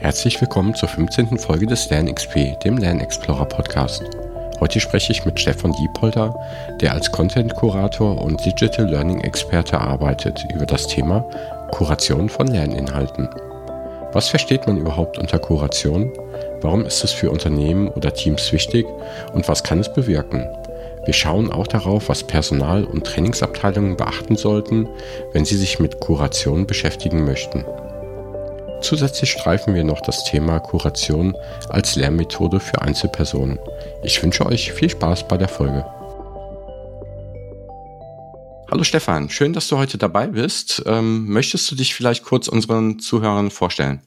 Herzlich willkommen zur 15. Folge des LernXP, dem Lernexplorer Podcast. Heute spreche ich mit Stefan Diepolter, der als Content Kurator und Digital Learning Experte arbeitet, über das Thema Kuration von Lerninhalten. Was versteht man überhaupt unter Kuration? Warum ist es für Unternehmen oder Teams wichtig und was kann es bewirken? Wir schauen auch darauf, was Personal- und Trainingsabteilungen beachten sollten, wenn sie sich mit Kuration beschäftigen möchten. Zusätzlich streifen wir noch das Thema Kuration als Lernmethode für Einzelpersonen. Ich wünsche euch viel Spaß bei der Folge. Hallo Stefan, schön, dass du heute dabei bist. Ähm, möchtest du dich vielleicht kurz unseren Zuhörern vorstellen?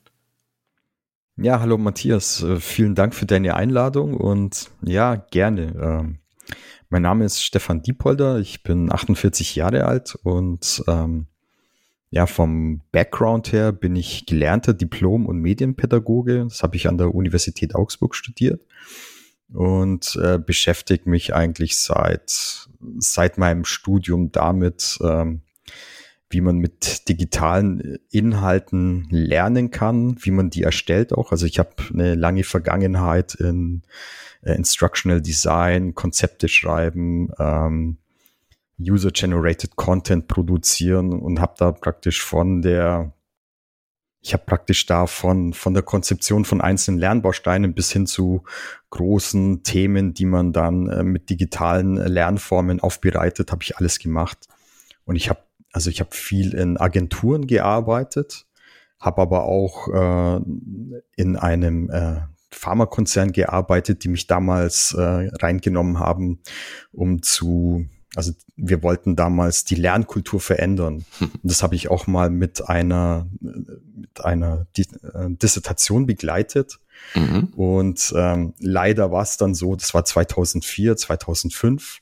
Ja, hallo Matthias, äh, vielen Dank für deine Einladung und ja, gerne. Ähm, mein Name ist Stefan Diepolder, ich bin 48 Jahre alt und ähm, ja, vom Background her bin ich gelernter Diplom- und Medienpädagoge. Das habe ich an der Universität Augsburg studiert und äh, beschäftige mich eigentlich seit, seit meinem Studium damit, ähm, wie man mit digitalen Inhalten lernen kann, wie man die erstellt auch. Also ich habe eine lange Vergangenheit in äh, Instructional Design, Konzepte schreiben, ähm, User-Generated Content produzieren und habe da praktisch von der, ich habe praktisch da von, von der Konzeption von einzelnen Lernbausteinen bis hin zu großen Themen, die man dann äh, mit digitalen Lernformen aufbereitet, habe ich alles gemacht. Und ich habe, also ich habe viel in Agenturen gearbeitet, habe aber auch äh, in einem äh, Pharmakonzern gearbeitet, die mich damals äh, reingenommen haben, um zu also wir wollten damals die Lernkultur verändern. Und das habe ich auch mal mit einer, mit einer äh, Dissertation begleitet. Mhm. Und ähm, leider war es dann so, das war 2004, 2005.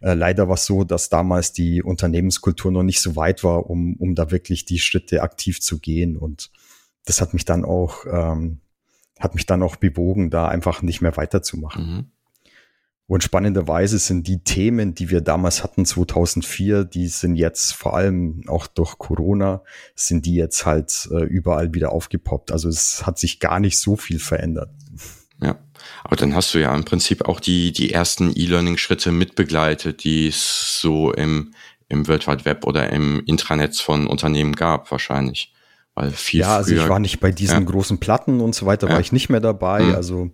Äh, leider war es so, dass damals die Unternehmenskultur noch nicht so weit war, um, um da wirklich die Schritte aktiv zu gehen. Und das hat mich dann auch, ähm, hat mich dann auch bewogen, da einfach nicht mehr weiterzumachen. Mhm. Und spannenderweise sind die Themen, die wir damals hatten, 2004, die sind jetzt vor allem auch durch Corona, sind die jetzt halt äh, überall wieder aufgepoppt. Also es hat sich gar nicht so viel verändert. Ja, aber dann hast du ja im Prinzip auch die, die ersten E-Learning-Schritte mitbegleitet, die es so im, im World Wide Web oder im Intranet von Unternehmen gab, wahrscheinlich. Weil viel ja, also ich war nicht bei diesen ja. großen Platten und so weiter, ja. war ich nicht mehr dabei. Mhm. Also,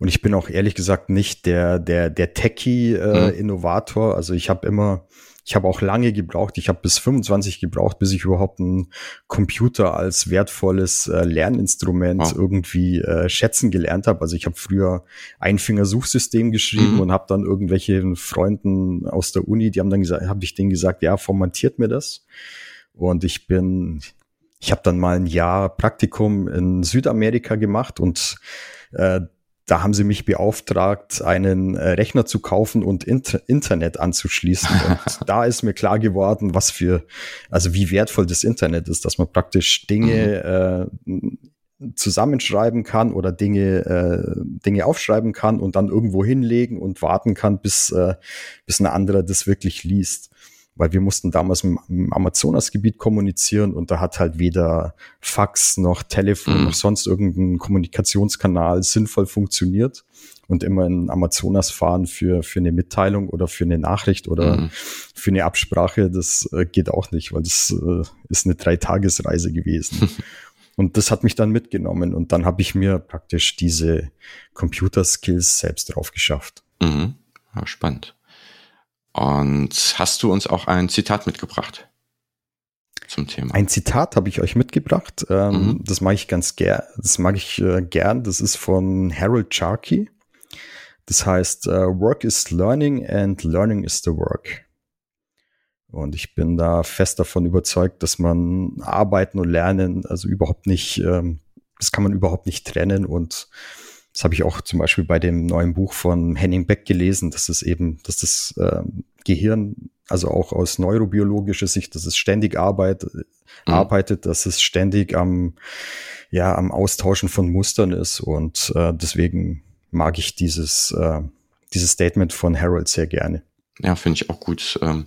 und ich bin auch ehrlich gesagt nicht der, der, der Techie-Innovator. Äh, mhm. Also ich habe immer, ich habe auch lange gebraucht. Ich habe bis 25 gebraucht, bis ich überhaupt einen Computer als wertvolles äh, Lerninstrument oh. irgendwie äh, schätzen gelernt habe. Also ich habe früher Einfingersuchsystem geschrieben mhm. und habe dann irgendwelche Freunden aus der Uni, die haben dann gesagt, habe ich denen gesagt, ja, formatiert mir das. Und ich bin, ich habe dann mal ein Jahr Praktikum in Südamerika gemacht und äh, da haben sie mich beauftragt, einen äh, Rechner zu kaufen und Inter Internet anzuschließen. Und da ist mir klar geworden, was für, also wie wertvoll das Internet ist, dass man praktisch Dinge mhm. äh, zusammenschreiben kann oder Dinge, äh, Dinge aufschreiben kann und dann irgendwo hinlegen und warten kann, bis, äh, bis ein anderer das wirklich liest weil wir mussten damals im, Amazonasgebiet kommunizieren und da hat halt weder Fax noch Telefon mhm. noch sonst irgendein Kommunikationskanal sinnvoll funktioniert und immer in Amazonas fahren für, für eine Mitteilung oder für eine Nachricht oder mhm. für eine Absprache, das äh, geht auch nicht, weil das äh, ist eine Dreitagesreise gewesen. und das hat mich dann mitgenommen und dann habe ich mir praktisch diese Computer-Skills selbst drauf geschafft. Mhm. Ja, spannend. Und hast du uns auch ein Zitat mitgebracht zum Thema? Ein Zitat habe ich euch mitgebracht. Ähm, mhm. Das mag ich ganz gern. Das mag ich äh, gern. Das ist von Harold Sharkey. Das heißt, uh, Work is learning and learning is the work. Und ich bin da fest davon überzeugt, dass man Arbeiten und Lernen also überhaupt nicht, ähm, das kann man überhaupt nicht trennen und das habe ich auch zum Beispiel bei dem neuen Buch von Henning Beck gelesen, dass es eben, dass das äh, Gehirn, also auch aus neurobiologischer Sicht, dass es ständig arbeit, mhm. arbeitet, dass es ständig am, ja, am Austauschen von Mustern ist. Und äh, deswegen mag ich dieses, äh, dieses Statement von Harold sehr gerne. Ja, finde ich auch gut. Ähm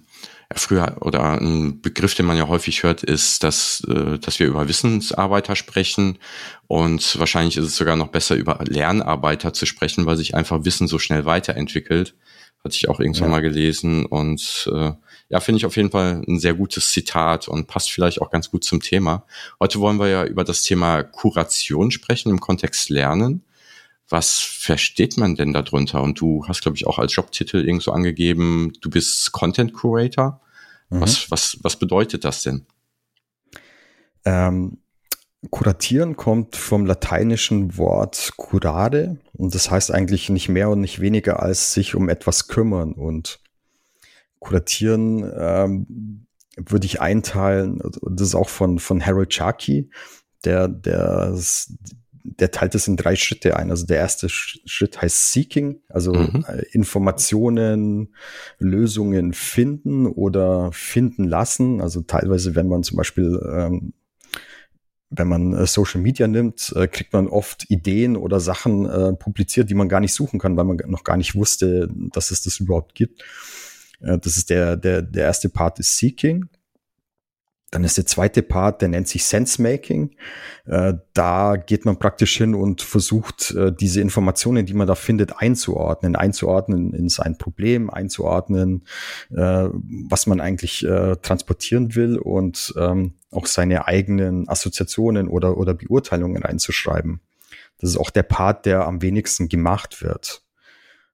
früher oder ein Begriff, den man ja häufig hört, ist, dass, äh, dass wir über Wissensarbeiter sprechen und wahrscheinlich ist es sogar noch besser, über Lernarbeiter zu sprechen, weil sich einfach Wissen so schnell weiterentwickelt. Hatte ich auch irgendwann ja. mal gelesen und äh, ja, finde ich auf jeden Fall ein sehr gutes Zitat und passt vielleicht auch ganz gut zum Thema. Heute wollen wir ja über das Thema Kuration sprechen im Kontext Lernen. Was versteht man denn darunter? Und du hast, glaube ich, auch als Jobtitel irgendwo angegeben, du bist Content Curator. Mhm. Was, was, was bedeutet das denn? Ähm, kuratieren kommt vom lateinischen Wort curare und das heißt eigentlich nicht mehr und nicht weniger als sich um etwas kümmern. Und kuratieren ähm, würde ich einteilen, das ist auch von, von Harold Sharkey, der, der der teilt es in drei Schritte ein. Also der erste Schritt heißt Seeking, also mhm. Äh, Informationen, Lösungen finden oder finden lassen. Also teilweise, wenn man zum Beispiel ähm, wenn man äh, Social Media nimmt, äh, kriegt man oft Ideen oder Sachen äh, publiziert, die man gar nicht suchen kann, weil man noch gar nicht wusste, dass es das überhaupt gibt. Äh, das ist der, der, der erste Part ist Seeking. Dann ist der zweite Part, der nennt sich Sense-Making. Äh, da geht man praktisch hin und versucht, äh, diese Informationen, die man da findet, einzuordnen. Einzuordnen in sein Problem, einzuordnen, äh, was man eigentlich transportieren will und ähm, auch seine eigenen Assoziationen oder, oder Beurteilungen einzuschreiben. Das ist auch der Part, der am wenigsten gemacht wird.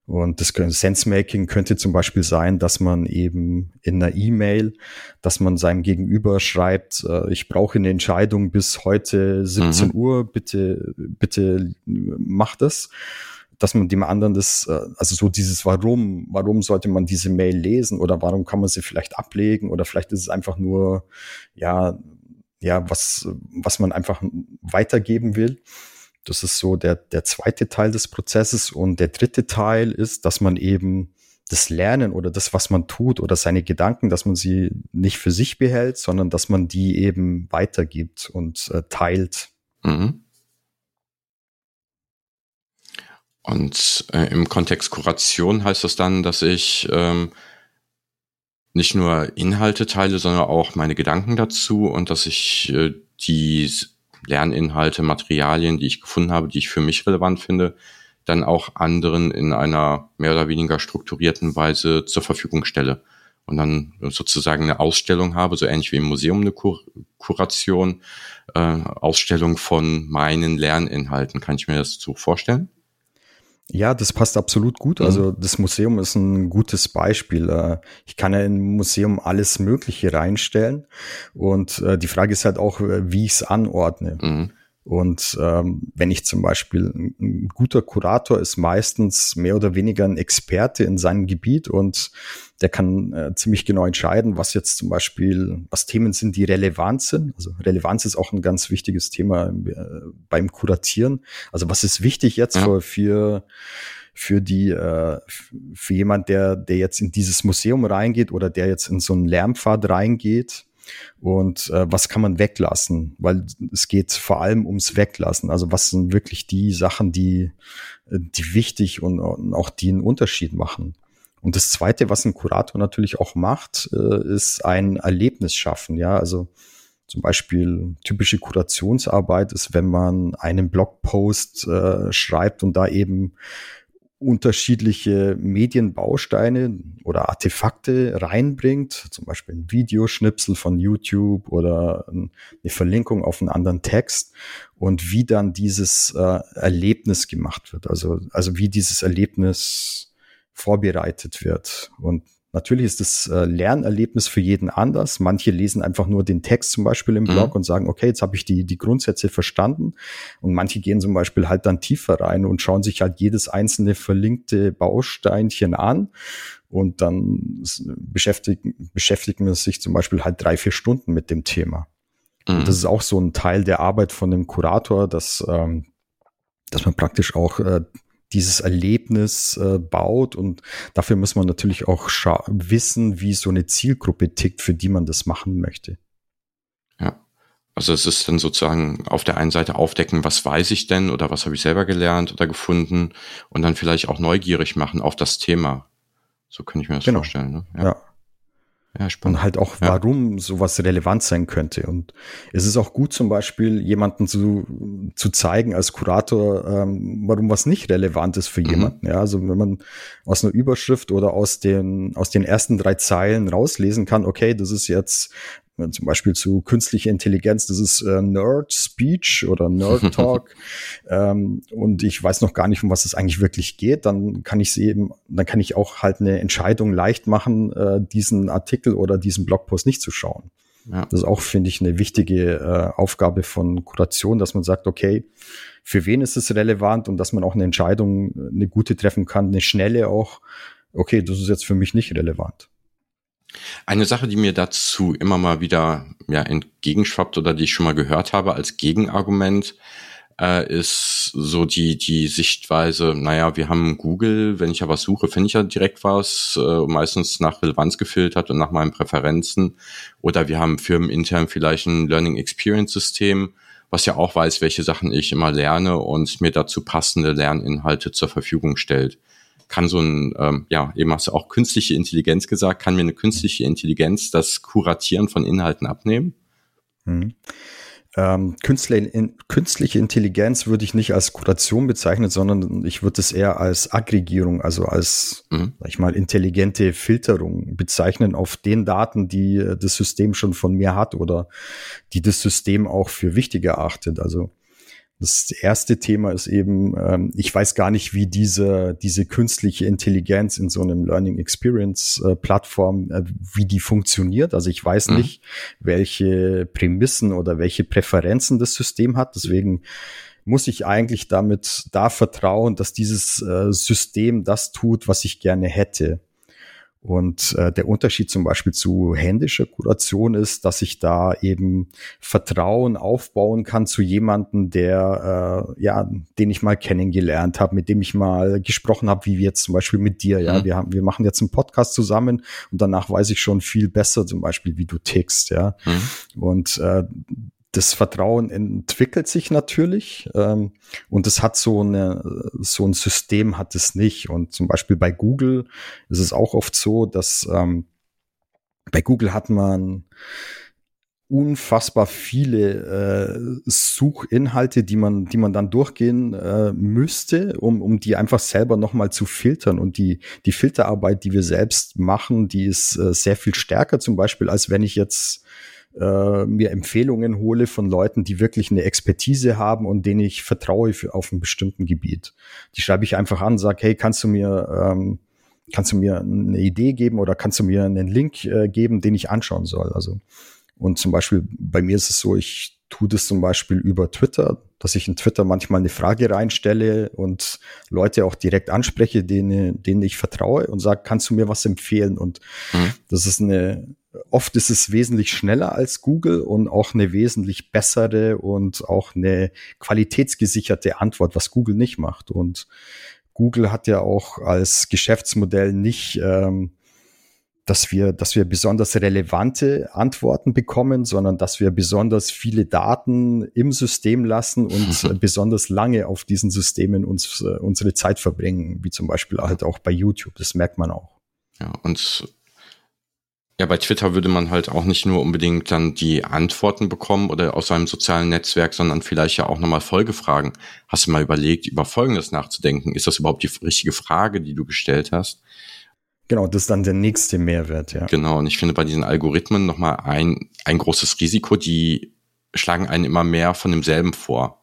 Und das Sense-Making könnte zum Beispiel sein, dass man eben in einer E-Mail, dass man seinem Gegenüber schreibt, äh, ich brauche eine Entscheidung bis heute 17 mhm. Uhr, bitte, bitte mach das. Dass man dem anderen das, äh, also so dieses Warum, warum sollte man diese Mail lesen oder warum kann man sie vielleicht ablegen oder vielleicht ist es einfach nur, ja, ja, was, was man einfach weitergeben will. Das ist so der, der zweite Teil des Prozesses. Und der dritte Teil ist, dass man eben das Lernen oder das, was man tut oder seine Gedanken, dass man sie nicht für sich behält, sondern dass man die eben weitergibt und äh, teilt. Mhm. Und äh, im Kontext Kuration heißt das dann, dass ich ähm, nicht nur Inhalte teile, sondern auch meine Gedanken dazu und dass ich äh, die Lerninhalte, Materialien, die ich gefunden habe, die ich für mich relevant finde, dann auch anderen in einer mehr oder weniger strukturierten Weise zur Verfügung stelle. Und dann sozusagen eine Ausstellung habe, so ähnlich wie im Museum eine Kur Kuration, äh, Ausstellung von meinen Lerninhalten. Kann ich mir das so vorstellen? Ja, das passt absolut gut. Mhm. Also das Museum ist ein gutes Beispiel. Äh, ich kann ja im Museum alles Mögliche reinstellen. Und äh, die Frage ist halt auch, äh, wie ich es anordne. Mhm. Und ähm, wenn ich zum Beispiel ein guter Kurator ist meistens mehr oder weniger ein Experte in seinem Gebiet und der kann äh, ziemlich genau entscheiden, was jetzt zum Beispiel, was Themen sind, die relevant sind. Also Relevanz ist auch ein ganz wichtiges Thema äh, beim Kuratieren. Also was ist wichtig jetzt ja. für, für für die äh, für jemand, der der jetzt in dieses Museum reingeht oder der jetzt in so einen Lärmpfad reingeht, und äh, was kann man weglassen, weil es geht vor allem ums Weglassen. Also was sind wirklich die Sachen, die, äh, die wichtig und, und auch die einen Unterschied machen. Und das Zweite, was ein Kurator natürlich auch macht, äh, ist ein Erlebnis schaffen. Ja, also zum Beispiel typische Kurationsarbeit ist, wenn man einen Blogpost äh, schreibt und da eben unterschiedliche Medienbausteine oder Artefakte reinbringt, zum Beispiel ein Videoschnipsel von YouTube oder eine Verlinkung auf einen anderen Text und wie dann dieses äh, Erlebnis gemacht wird, also, also wie dieses Erlebnis vorbereitet wird. Und Natürlich ist das äh, Lernerlebnis für jeden anders. Manche lesen einfach nur den Text zum Beispiel im Blog mhm. und sagen, okay, jetzt habe ich die, die Grundsätze verstanden. Und manche gehen zum Beispiel halt dann tiefer rein und schauen sich halt jedes einzelne verlinkte Bausteinchen an. Und dann beschäftigen, beschäftigen wir sich zum Beispiel halt drei, vier Stunden mit dem Thema. Mhm. Und das ist auch so ein Teil der Arbeit von dem Kurator, dass, ähm, dass man praktisch auch äh, dieses Erlebnis äh, baut. Und dafür muss man natürlich auch wissen, wie so eine Zielgruppe tickt, für die man das machen möchte. Ja. Also es ist dann sozusagen auf der einen Seite aufdecken, was weiß ich denn oder was habe ich selber gelernt oder gefunden und dann vielleicht auch neugierig machen auf das Thema. So könnte ich mir das genau. vorstellen. Ne? Ja. ja. Ja, spannend. Und halt auch, warum ja. sowas relevant sein könnte. Und es ist auch gut zum Beispiel, jemanden zu, zu zeigen als Kurator, ähm, warum was nicht relevant ist für mhm. jemanden. Ja, also wenn man aus einer Überschrift oder aus den, aus den ersten drei Zeilen rauslesen kann, okay, das ist jetzt zum Beispiel zu künstlicher Intelligenz, das ist äh, Nerd Speech oder Nerd Talk ähm, und ich weiß noch gar nicht, um was es eigentlich wirklich geht, dann kann ich sie eben, dann kann ich auch halt eine Entscheidung leicht machen, äh, diesen Artikel oder diesen Blogpost nicht zu schauen. Ja. Das ist auch, finde ich, eine wichtige äh, Aufgabe von Kuration, dass man sagt, okay, für wen ist es relevant und dass man auch eine Entscheidung, eine gute treffen kann, eine schnelle auch, okay, das ist jetzt für mich nicht relevant. Eine Sache, die mir dazu immer mal wieder ja, entgegenschwappt oder die ich schon mal gehört habe als Gegenargument, äh, ist so die, die Sichtweise, naja, wir haben Google, wenn ich ja was suche, finde ich ja direkt was, äh, meistens nach Relevanz gefiltert und nach meinen Präferenzen. Oder wir haben firmenintern vielleicht ein Learning Experience System, was ja auch weiß, welche Sachen ich immer lerne und mir dazu passende Lerninhalte zur Verfügung stellt kann so ein, ähm, ja, eben hast du auch künstliche Intelligenz gesagt, kann mir eine künstliche Intelligenz das Kuratieren von Inhalten abnehmen? Hm. Ähm, künstliche, in, künstliche Intelligenz würde ich nicht als Kuration bezeichnen, sondern ich würde es eher als Aggregierung, also als, mhm. sag ich mal, intelligente Filterung bezeichnen auf den Daten, die äh, das System schon von mir hat oder die das System auch für wichtig erachtet. Also das erste Thema ist eben, ähm, ich weiß gar nicht, wie diese, diese künstliche Intelligenz in so einem Learning Experience äh, Plattform, äh, wie die funktioniert. Also ich weiß mhm. nicht, welche Prämissen oder welche Präferenzen das System hat. Deswegen muss ich eigentlich damit da vertrauen, dass dieses äh, System das tut, was ich gerne hätte. Und äh, der Unterschied zum Beispiel zu händischer Kuration ist, dass ich da eben Vertrauen aufbauen kann zu jemanden, der äh, ja, den ich mal kennengelernt habe, mit dem ich mal gesprochen habe, wie wir jetzt zum Beispiel mit dir. Ja, mhm. wir haben, wir machen jetzt einen Podcast zusammen und danach weiß ich schon viel besser, zum Beispiel, wie du tickst. Ja, mhm. und äh, das Vertrauen entwickelt sich natürlich ähm, und es hat so eine so ein System hat es nicht und zum Beispiel bei Google ist es auch oft so, dass ähm, bei Google hat man unfassbar viele äh, Suchinhalte, die man, die man dann durchgehen äh, müsste, um, um die einfach selber nochmal zu filtern. Und die, die Filterarbeit, die wir selbst machen, die ist äh, sehr viel stärker zum Beispiel, als wenn ich jetzt äh, mir Empfehlungen hole von Leuten, die wirklich eine Expertise haben und denen ich vertraue für, auf einem bestimmten Gebiet. Die schreibe ich einfach an, sage, hey, kannst du mir ähm, kannst du mir eine Idee geben oder kannst du mir einen Link äh, geben, den ich anschauen soll? Also und zum Beispiel bei mir ist es so, ich tue das zum Beispiel über Twitter, dass ich in Twitter manchmal eine Frage reinstelle und Leute auch direkt anspreche, denen, denen ich vertraue und sage, kannst du mir was empfehlen? Und mhm. das ist eine, oft ist es wesentlich schneller als Google und auch eine wesentlich bessere und auch eine qualitätsgesicherte Antwort, was Google nicht macht. Und Google hat ja auch als Geschäftsmodell nicht, ähm, dass wir, dass wir besonders relevante Antworten bekommen, sondern dass wir besonders viele Daten im System lassen und besonders lange auf diesen Systemen uns, äh, unsere Zeit verbringen, wie zum Beispiel halt auch bei YouTube. Das merkt man auch. Ja, und ja, bei Twitter würde man halt auch nicht nur unbedingt dann die Antworten bekommen oder aus seinem sozialen Netzwerk, sondern vielleicht ja auch nochmal Folgefragen. Hast du mal überlegt, über Folgendes nachzudenken? Ist das überhaupt die richtige Frage, die du gestellt hast? Genau, das ist dann der nächste Mehrwert, ja. Genau, und ich finde bei diesen Algorithmen nochmal ein, ein großes Risiko, die schlagen einen immer mehr von demselben vor.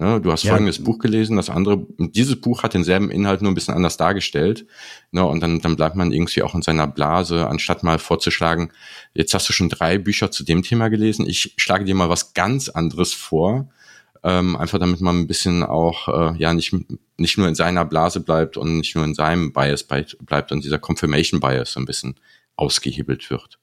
Ne, du hast ja. folgendes Buch gelesen, das andere, dieses Buch hat denselben Inhalt nur ein bisschen anders dargestellt. Ne, und dann, dann bleibt man irgendwie auch in seiner Blase, anstatt mal vorzuschlagen, jetzt hast du schon drei Bücher zu dem Thema gelesen, ich schlage dir mal was ganz anderes vor. Ähm, einfach damit man ein bisschen auch äh, ja nicht nicht nur in seiner Blase bleibt und nicht nur in seinem Bias bleibt und dieser Confirmation Bias so ein bisschen ausgehebelt wird.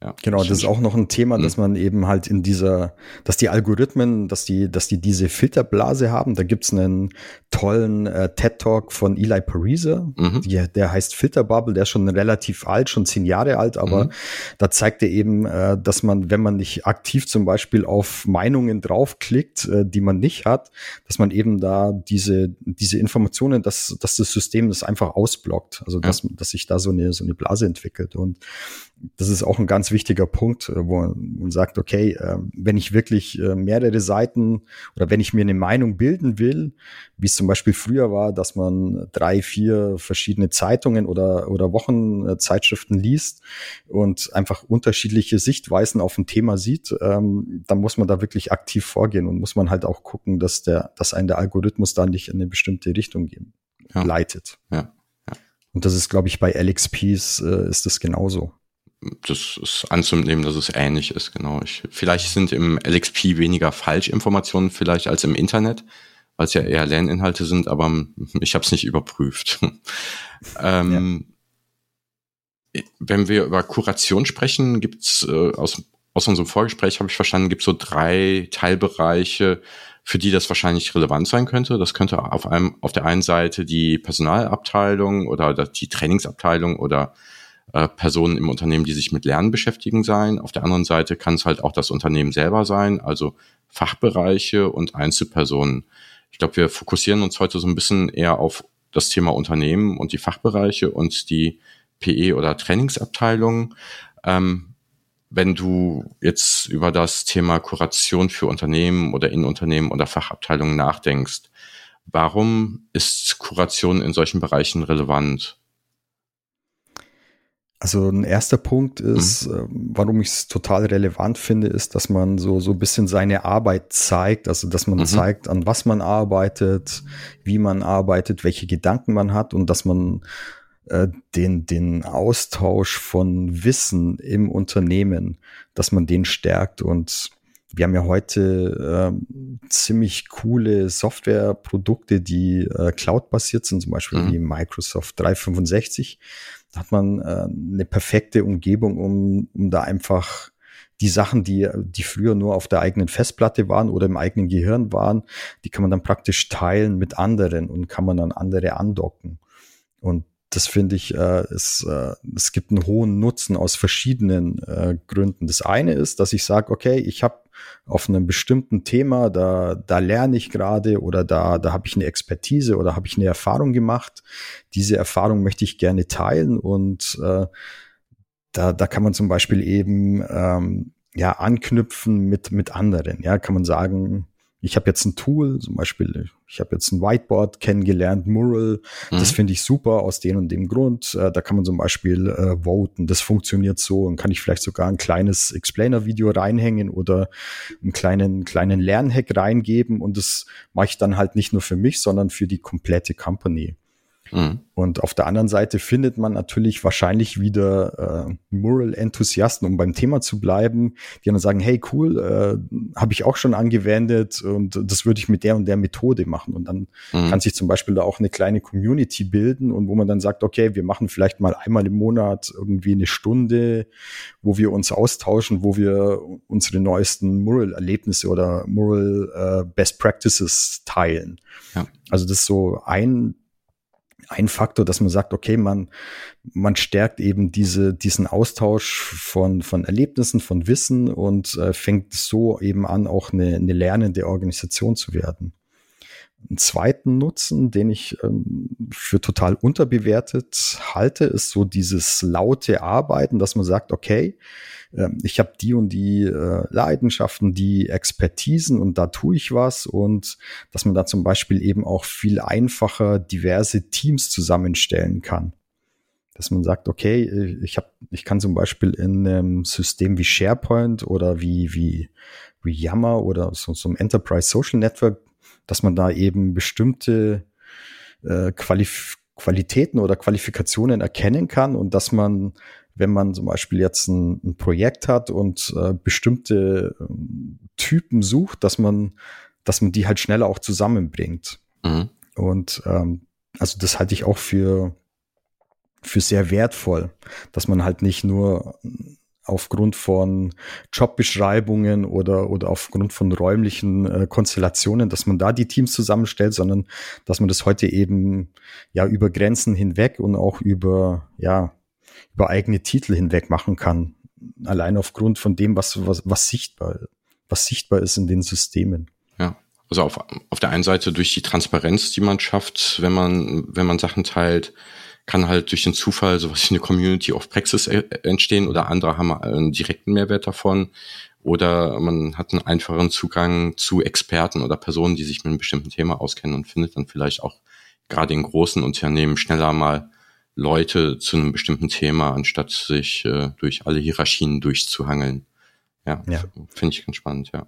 Ja, genau, das ist auch noch ein Thema, mhm. dass man eben halt in dieser, dass die Algorithmen, dass die, dass die diese Filterblase haben. Da gibt's einen tollen äh, TED-Talk von Eli Pariser, mhm. die, der heißt Filterbubble, der ist schon relativ alt, schon zehn Jahre alt, aber mhm. da zeigt er eben, äh, dass man, wenn man nicht aktiv zum Beispiel auf Meinungen draufklickt, äh, die man nicht hat, dass man eben da diese, diese Informationen, dass, dass das System das einfach ausblockt. Also dass, ja. dass sich da so eine, so eine Blase entwickelt. Und das ist auch ein ganz wichtiger Punkt, äh, wo man sagt, okay, äh, wenn ich wirklich äh, mehrere Seiten oder wenn ich mir eine Meinung bilden will, wie es zum Beispiel früher war, dass man drei, vier verschiedene Zeitungen oder, oder Wochenzeitschriften liest und einfach unterschiedliche Sichtweisen auf ein Thema sieht, ähm, dann muss man da wirklich aktiv vorgehen und muss man halt auch gucken, dass der, dass ein der Algorithmus da nicht in eine bestimmte Richtung gehen, ja. leitet. Ja. ja. Und das ist, glaube ich, bei LXPs äh, ist das genauso das ist anzunehmen, dass es ähnlich ist, genau. Ich, vielleicht sind im LXP weniger Falschinformationen vielleicht als im Internet, weil es ja eher Lerninhalte sind, aber ich habe es nicht überprüft. ähm, ja. Wenn wir über Kuration sprechen, gibt's äh, aus, aus unserem Vorgespräch habe ich verstanden, gibt so drei Teilbereiche, für die das wahrscheinlich relevant sein könnte. Das könnte auf einem auf der einen Seite die Personalabteilung oder die Trainingsabteilung oder äh, Personen im Unternehmen, die sich mit Lernen beschäftigen sein. Auf der anderen Seite kann es halt auch das Unternehmen selber sein, also Fachbereiche und Einzelpersonen. Ich glaube, wir fokussieren uns heute so ein bisschen eher auf das Thema Unternehmen und die Fachbereiche und die PE oder Trainingsabteilung. Ähm, wenn du jetzt über das Thema Kuration für Unternehmen oder in Unternehmen oder Fachabteilungen nachdenkst, warum ist Kuration in solchen Bereichen relevant? Also ein erster Punkt ist, mhm. Warum ich es total relevant finde, ist, dass man so so ein bisschen seine Arbeit zeigt, also dass man mhm. zeigt, an was man arbeitet, wie man arbeitet, welche Gedanken man hat und dass man äh, den den Austausch von Wissen im Unternehmen, dass man den stärkt und wir haben ja heute äh, ziemlich coole Softwareprodukte, die äh, cloud-basiert sind, zum Beispiel mhm. wie Microsoft 365 hat man äh, eine perfekte Umgebung, um, um da einfach die Sachen, die, die früher nur auf der eigenen Festplatte waren oder im eigenen Gehirn waren, die kann man dann praktisch teilen mit anderen und kann man dann andere andocken. Und das finde ich, äh, es, äh, es gibt einen hohen Nutzen aus verschiedenen äh, Gründen. Das eine ist, dass ich sage, okay, ich habe auf einem bestimmten Thema, da, da lerne ich gerade oder da, da habe ich eine Expertise oder habe ich eine Erfahrung gemacht. Diese Erfahrung möchte ich gerne teilen und äh, da, da kann man zum Beispiel eben ähm, ja anknüpfen mit, mit anderen. Ja, kann man sagen, ich habe jetzt ein Tool, zum Beispiel, ich habe jetzt ein Whiteboard kennengelernt, Mural, mhm. das finde ich super aus dem und dem Grund. Äh, da kann man zum Beispiel äh, voten, das funktioniert so und kann ich vielleicht sogar ein kleines Explainer-Video reinhängen oder einen kleinen, kleinen Lernhack reingeben und das mache ich dann halt nicht nur für mich, sondern für die komplette Company. Mhm. Und auf der anderen Seite findet man natürlich wahrscheinlich wieder äh, Mural-Enthusiasten, um beim Thema zu bleiben, die dann sagen, hey cool, äh, habe ich auch schon angewendet und das würde ich mit der und der Methode machen. Und dann mhm. kann sich zum Beispiel da auch eine kleine Community bilden und wo man dann sagt, okay, wir machen vielleicht mal einmal im Monat irgendwie eine Stunde, wo wir uns austauschen, wo wir unsere neuesten Mural-Erlebnisse oder Mural äh, Best Practices teilen. Ja. Also das ist so ein ein Faktor, dass man sagt, okay, man, man stärkt eben diese, diesen Austausch von, von Erlebnissen, von Wissen und äh, fängt so eben an, auch eine, eine lernende Organisation zu werden. Einen zweiten Nutzen, den ich ähm, für total unterbewertet halte, ist so dieses laute Arbeiten, dass man sagt, okay, äh, ich habe die und die äh, Leidenschaften, die Expertisen und da tue ich was. Und dass man da zum Beispiel eben auch viel einfacher diverse Teams zusammenstellen kann. Dass man sagt, okay, ich habe, ich kann zum Beispiel in einem System wie SharePoint oder wie wie wie Yammer oder so, so einem Enterprise Social Network dass man da eben bestimmte äh, Qualif Qualitäten oder Qualifikationen erkennen kann und dass man, wenn man zum Beispiel jetzt ein, ein Projekt hat und äh, bestimmte äh, Typen sucht, dass man, dass man die halt schneller auch zusammenbringt. Mhm. Und ähm, also das halte ich auch für für sehr wertvoll, dass man halt nicht nur aufgrund von Jobbeschreibungen oder, oder aufgrund von räumlichen äh, Konstellationen, dass man da die Teams zusammenstellt, sondern dass man das heute eben ja über Grenzen hinweg und auch über, ja, über eigene Titel hinweg machen kann. Allein aufgrund von dem, was, was, was sichtbar, was sichtbar ist in den Systemen. Ja. Also auf, auf der einen Seite durch die Transparenz, die man schafft, wenn man, wenn man Sachen teilt, kann halt durch den Zufall sowas wie eine Community of Praxis äh, entstehen oder andere haben einen direkten Mehrwert davon oder man hat einen einfachen Zugang zu Experten oder Personen, die sich mit einem bestimmten Thema auskennen und findet dann vielleicht auch gerade in großen Unternehmen schneller mal Leute zu einem bestimmten Thema, anstatt sich äh, durch alle Hierarchien durchzuhangeln. Ja, ja. finde ich ganz spannend, ja.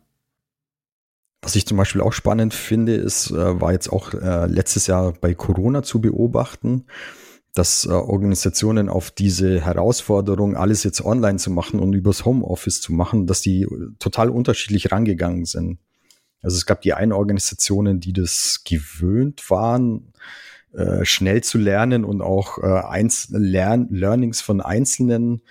Was ich zum Beispiel auch spannend finde, ist, äh, war jetzt auch äh, letztes Jahr bei Corona zu beobachten, dass äh, Organisationen auf diese Herausforderung, alles jetzt online zu machen und übers Homeoffice zu machen, dass die total unterschiedlich rangegangen sind. Also es gab die einen Organisationen, die das gewöhnt waren, äh, schnell zu lernen und auch äh, eins, Lern Learnings von Einzelnen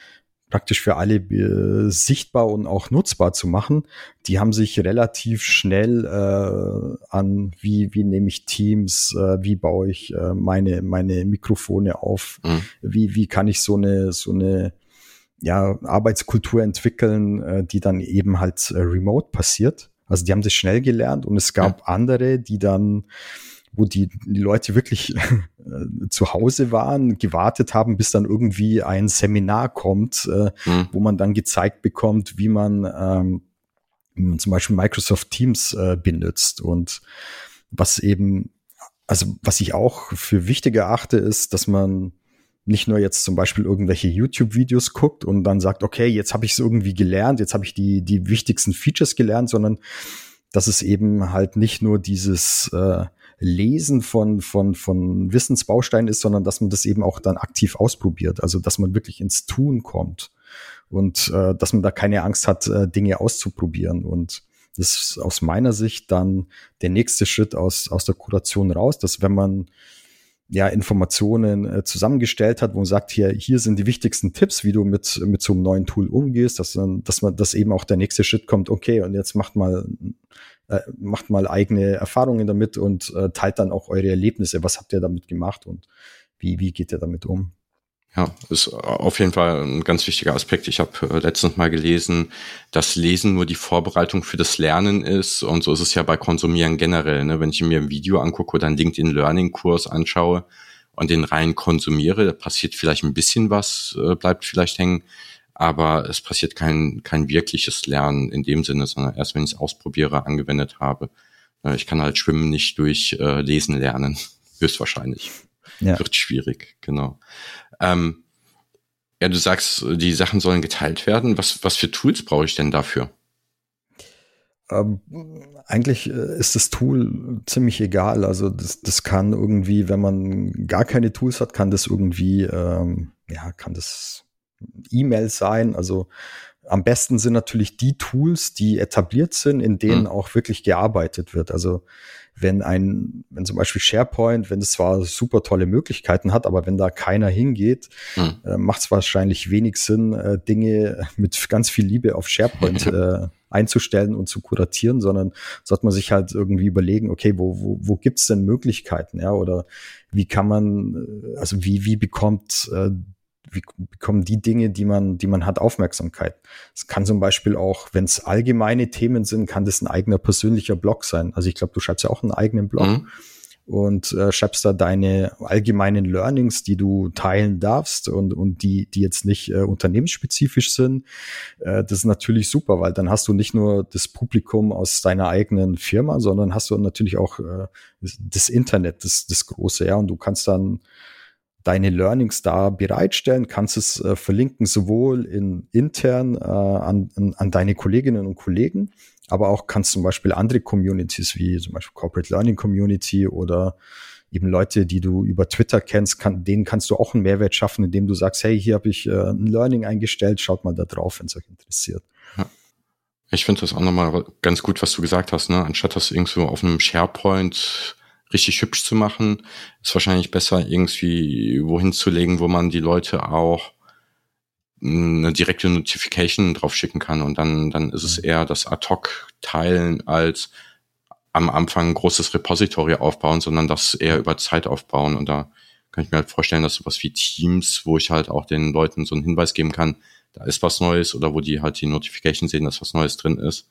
praktisch für alle äh, sichtbar und auch nutzbar zu machen. Die haben sich relativ schnell äh, an, wie, wie nehme ich Teams, äh, wie baue ich äh, meine, meine Mikrofone auf, mhm. wie, wie kann ich so eine, so eine ja, Arbeitskultur entwickeln, äh, die dann eben halt äh, remote passiert. Also die haben das schnell gelernt und es gab ja. andere, die dann wo die, die Leute wirklich äh, zu Hause waren, gewartet haben, bis dann irgendwie ein Seminar kommt, äh, mhm. wo man dann gezeigt bekommt, wie man, ähm, wie man zum Beispiel Microsoft Teams äh, benutzt und was eben, also was ich auch für wichtig erachte, ist, dass man nicht nur jetzt zum Beispiel irgendwelche YouTube-Videos guckt und dann sagt, okay, jetzt habe ich es irgendwie gelernt, jetzt habe ich die, die wichtigsten Features gelernt, sondern dass es eben halt nicht nur dieses äh, Lesen von, von, von Wissensbausteinen ist, sondern dass man das eben auch dann aktiv ausprobiert. Also dass man wirklich ins Tun kommt und äh, dass man da keine Angst hat, äh, Dinge auszuprobieren. Und das ist aus meiner Sicht dann der nächste Schritt aus, aus der Kuration raus, dass wenn man ja, Informationen äh, zusammengestellt hat, wo man sagt, hier, hier sind die wichtigsten Tipps, wie du mit, mit so einem neuen Tool umgehst, dass, dass man, dass eben auch der nächste Schritt kommt, okay, und jetzt macht mal äh, macht mal eigene Erfahrungen damit und äh, teilt dann auch eure Erlebnisse. Was habt ihr damit gemacht und wie, wie geht ihr damit um? Ja, ist auf jeden Fall ein ganz wichtiger Aspekt. Ich habe äh, letztens mal gelesen, dass Lesen nur die Vorbereitung für das Lernen ist. Und so ist es ja bei Konsumieren generell. Ne? Wenn ich mir ein Video angucke oder einen LinkedIn Learning Kurs anschaue und den rein konsumiere, da passiert vielleicht ein bisschen was, äh, bleibt vielleicht hängen aber es passiert kein, kein wirkliches Lernen in dem Sinne, sondern erst wenn ich es ausprobiere, angewendet habe. Äh, ich kann halt Schwimmen nicht durch äh, Lesen lernen, höchstwahrscheinlich. Ja. Wird schwierig, genau. Ähm, ja, du sagst, die Sachen sollen geteilt werden. Was, was für Tools brauche ich denn dafür? Ähm, eigentlich äh, ist das Tool ziemlich egal. Also das, das kann irgendwie, wenn man gar keine Tools hat, kann das irgendwie, ähm, ja, kann das E-Mails sein. Also am besten sind natürlich die Tools, die etabliert sind, in denen mhm. auch wirklich gearbeitet wird. Also wenn ein, wenn zum Beispiel SharePoint, wenn es zwar super tolle Möglichkeiten hat, aber wenn da keiner hingeht, mhm. äh, macht es wahrscheinlich wenig Sinn, äh, Dinge mit ganz viel Liebe auf SharePoint äh, einzustellen und zu kuratieren, sondern sollte man sich halt irgendwie überlegen, okay, wo, wo, wo gibt's denn Möglichkeiten, ja, oder wie kann man, äh, also wie, wie bekommt äh, wie bekommen die Dinge, die man, die man hat, Aufmerksamkeit. Es kann zum Beispiel auch, wenn es allgemeine Themen sind, kann das ein eigener persönlicher Blog sein. Also ich glaube, du schreibst ja auch einen eigenen Blog. Mhm. Und äh, schreibst da deine allgemeinen Learnings, die du teilen darfst und, und die, die jetzt nicht äh, unternehmensspezifisch sind. Äh, das ist natürlich super, weil dann hast du nicht nur das Publikum aus deiner eigenen Firma, sondern hast du natürlich auch äh, das Internet, das, das große, ja. Und du kannst dann deine Learnings da bereitstellen, kannst es äh, verlinken, sowohl in intern äh, an, an deine Kolleginnen und Kollegen, aber auch kannst zum Beispiel andere Communities wie zum Beispiel Corporate Learning Community oder eben Leute, die du über Twitter kennst, kann, denen kannst du auch einen Mehrwert schaffen, indem du sagst, hey, hier habe ich äh, ein Learning eingestellt, schaut mal da drauf, wenn es euch interessiert. Ich finde das auch nochmal ganz gut, was du gesagt hast, ne? Anstatt das irgendwo auf einem SharePoint richtig hübsch zu machen, ist wahrscheinlich besser irgendwie wohin zu legen, wo man die Leute auch eine direkte Notification drauf schicken kann und dann, dann ist es mhm. eher das Ad-Hoc-Teilen als am Anfang ein großes Repository aufbauen, sondern das eher über Zeit aufbauen. Und da kann ich mir halt vorstellen, dass sowas wie Teams, wo ich halt auch den Leuten so einen Hinweis geben kann, da ist was Neues oder wo die halt die Notification sehen, dass was Neues drin ist,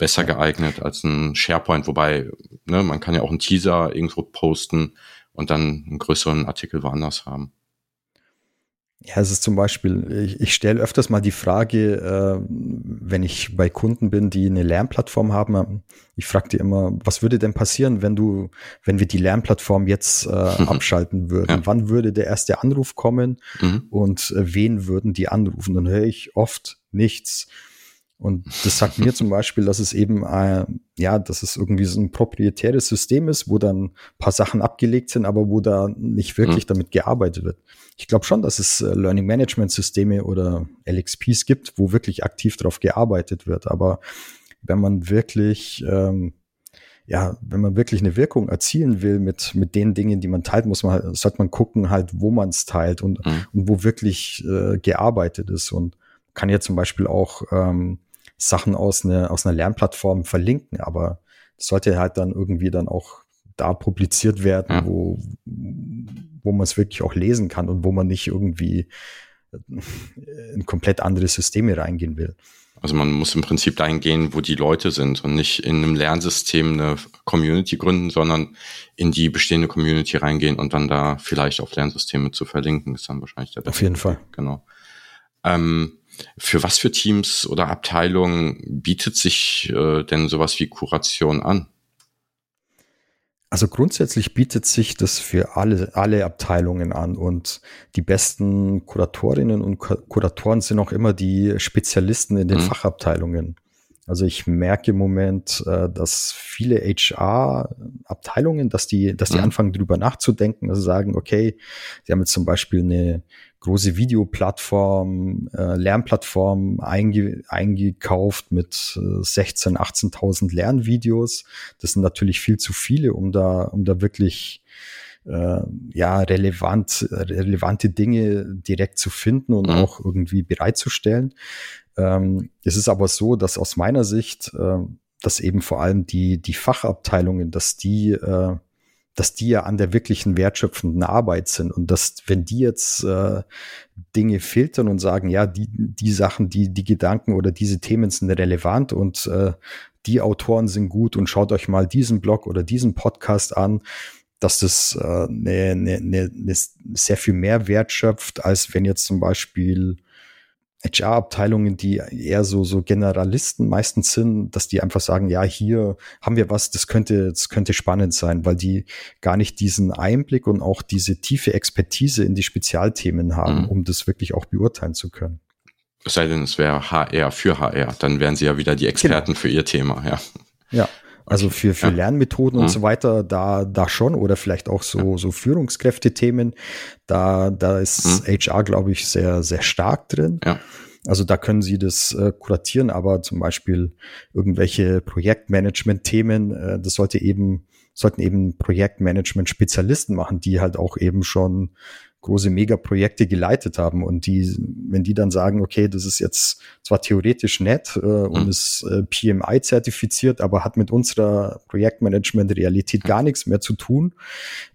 besser geeignet als ein SharePoint. Wobei, ne, man kann ja auch einen Teaser irgendwo posten und dann einen größeren Artikel woanders haben. Ja, es ist zum Beispiel, ich, ich stelle öfters mal die Frage, äh, wenn ich bei Kunden bin, die eine Lernplattform haben, ich frage die immer, was würde denn passieren, wenn du, wenn wir die Lernplattform jetzt äh, abschalten würden? Ja. Wann würde der erste Anruf kommen mhm. und äh, wen würden die anrufen? Dann höre ich oft nichts. Und das sagt mir zum Beispiel, dass es eben, äh, ja, dass es irgendwie so ein proprietäres System ist, wo dann ein paar Sachen abgelegt sind, aber wo da nicht wirklich mhm. damit gearbeitet wird. Ich glaube schon, dass es äh, Learning Management Systeme oder LXPs gibt, wo wirklich aktiv darauf gearbeitet wird. Aber wenn man wirklich, ähm, ja, wenn man wirklich eine Wirkung erzielen will mit, mit den Dingen, die man teilt, muss man halt, sollte man gucken halt, wo man es teilt und, mhm. und wo wirklich äh, gearbeitet ist und kann ja zum Beispiel auch ähm, Sachen aus, einer aus einer Lernplattform verlinken, aber das sollte halt dann irgendwie dann auch da publiziert werden, ja. wo, wo man es wirklich auch lesen kann und wo man nicht irgendwie in komplett andere Systeme reingehen will. Also man muss im Prinzip dahin gehen, wo die Leute sind und nicht in einem Lernsystem eine Community gründen, sondern in die bestehende Community reingehen und dann da vielleicht auf Lernsysteme zu verlinken, ist dann wahrscheinlich der Auf jeden Fall. Genau. Ähm, für was für Teams oder Abteilungen bietet sich äh, denn sowas wie Kuration an? Also grundsätzlich bietet sich das für alle, alle Abteilungen an und die besten Kuratorinnen und Kuratoren sind auch immer die Spezialisten in den mhm. Fachabteilungen. Also ich merke im Moment, äh, dass viele HR-Abteilungen, dass die, dass die mhm. anfangen drüber nachzudenken, also sagen, okay, sie haben jetzt zum Beispiel eine große Videoplattform, äh, Lernplattform einge eingekauft mit äh, 16, 18.000 Lernvideos. Das sind natürlich viel zu viele, um da, um da wirklich äh, ja relevant, relevante Dinge direkt zu finden und mhm. auch irgendwie bereitzustellen. Ähm, es ist aber so, dass aus meiner Sicht, äh, dass eben vor allem die die Fachabteilungen, dass die äh, dass die ja an der wirklichen wertschöpfenden Arbeit sind und dass, wenn die jetzt äh, Dinge filtern und sagen, ja, die, die Sachen, die, die Gedanken oder diese Themen sind relevant und äh, die Autoren sind gut und schaut euch mal diesen Blog oder diesen Podcast an, dass das äh, ne, ne, ne, ne sehr viel mehr Wert schöpft, als wenn jetzt zum Beispiel HR-Abteilungen, die eher so, so Generalisten meistens sind, dass die einfach sagen, ja, hier haben wir was, das könnte, das könnte spannend sein, weil die gar nicht diesen Einblick und auch diese tiefe Expertise in die Spezialthemen haben, mhm. um das wirklich auch beurteilen zu können. Es sei denn, es wäre HR für HR, dann wären sie ja wieder die Experten genau. für ihr Thema, ja. Ja, also für, für ja. Lernmethoden mhm. und so weiter, da, da schon oder vielleicht auch so, ja. so Führungskräftethemen, da, da ist mhm. HR, glaube ich, sehr, sehr stark drin. Ja. Also da können Sie das äh, kuratieren, aber zum Beispiel irgendwelche Projektmanagement-Themen, äh, das sollte eben, sollten eben Projektmanagement-Spezialisten machen, die halt auch eben schon große Megaprojekte geleitet haben und die, wenn die dann sagen, okay, das ist jetzt zwar theoretisch nett äh, und mhm. ist äh, PMI zertifiziert, aber hat mit unserer Projektmanagement-Realität gar nichts mehr zu tun,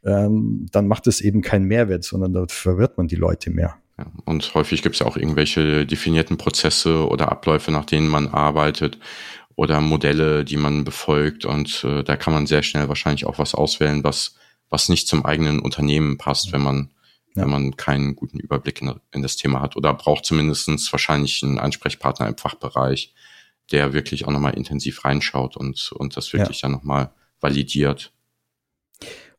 ähm, dann macht es eben keinen Mehrwert, sondern da verwirrt man die Leute mehr. Ja, und häufig gibt es ja auch irgendwelche definierten Prozesse oder Abläufe, nach denen man arbeitet oder Modelle, die man befolgt und äh, da kann man sehr schnell wahrscheinlich auch was auswählen, was was nicht zum eigenen Unternehmen passt, wenn man ja. wenn man keinen guten Überblick in, in, das Thema hat oder braucht zumindestens wahrscheinlich einen Ansprechpartner im Fachbereich, der wirklich auch nochmal intensiv reinschaut und, und das wirklich ja. dann nochmal validiert.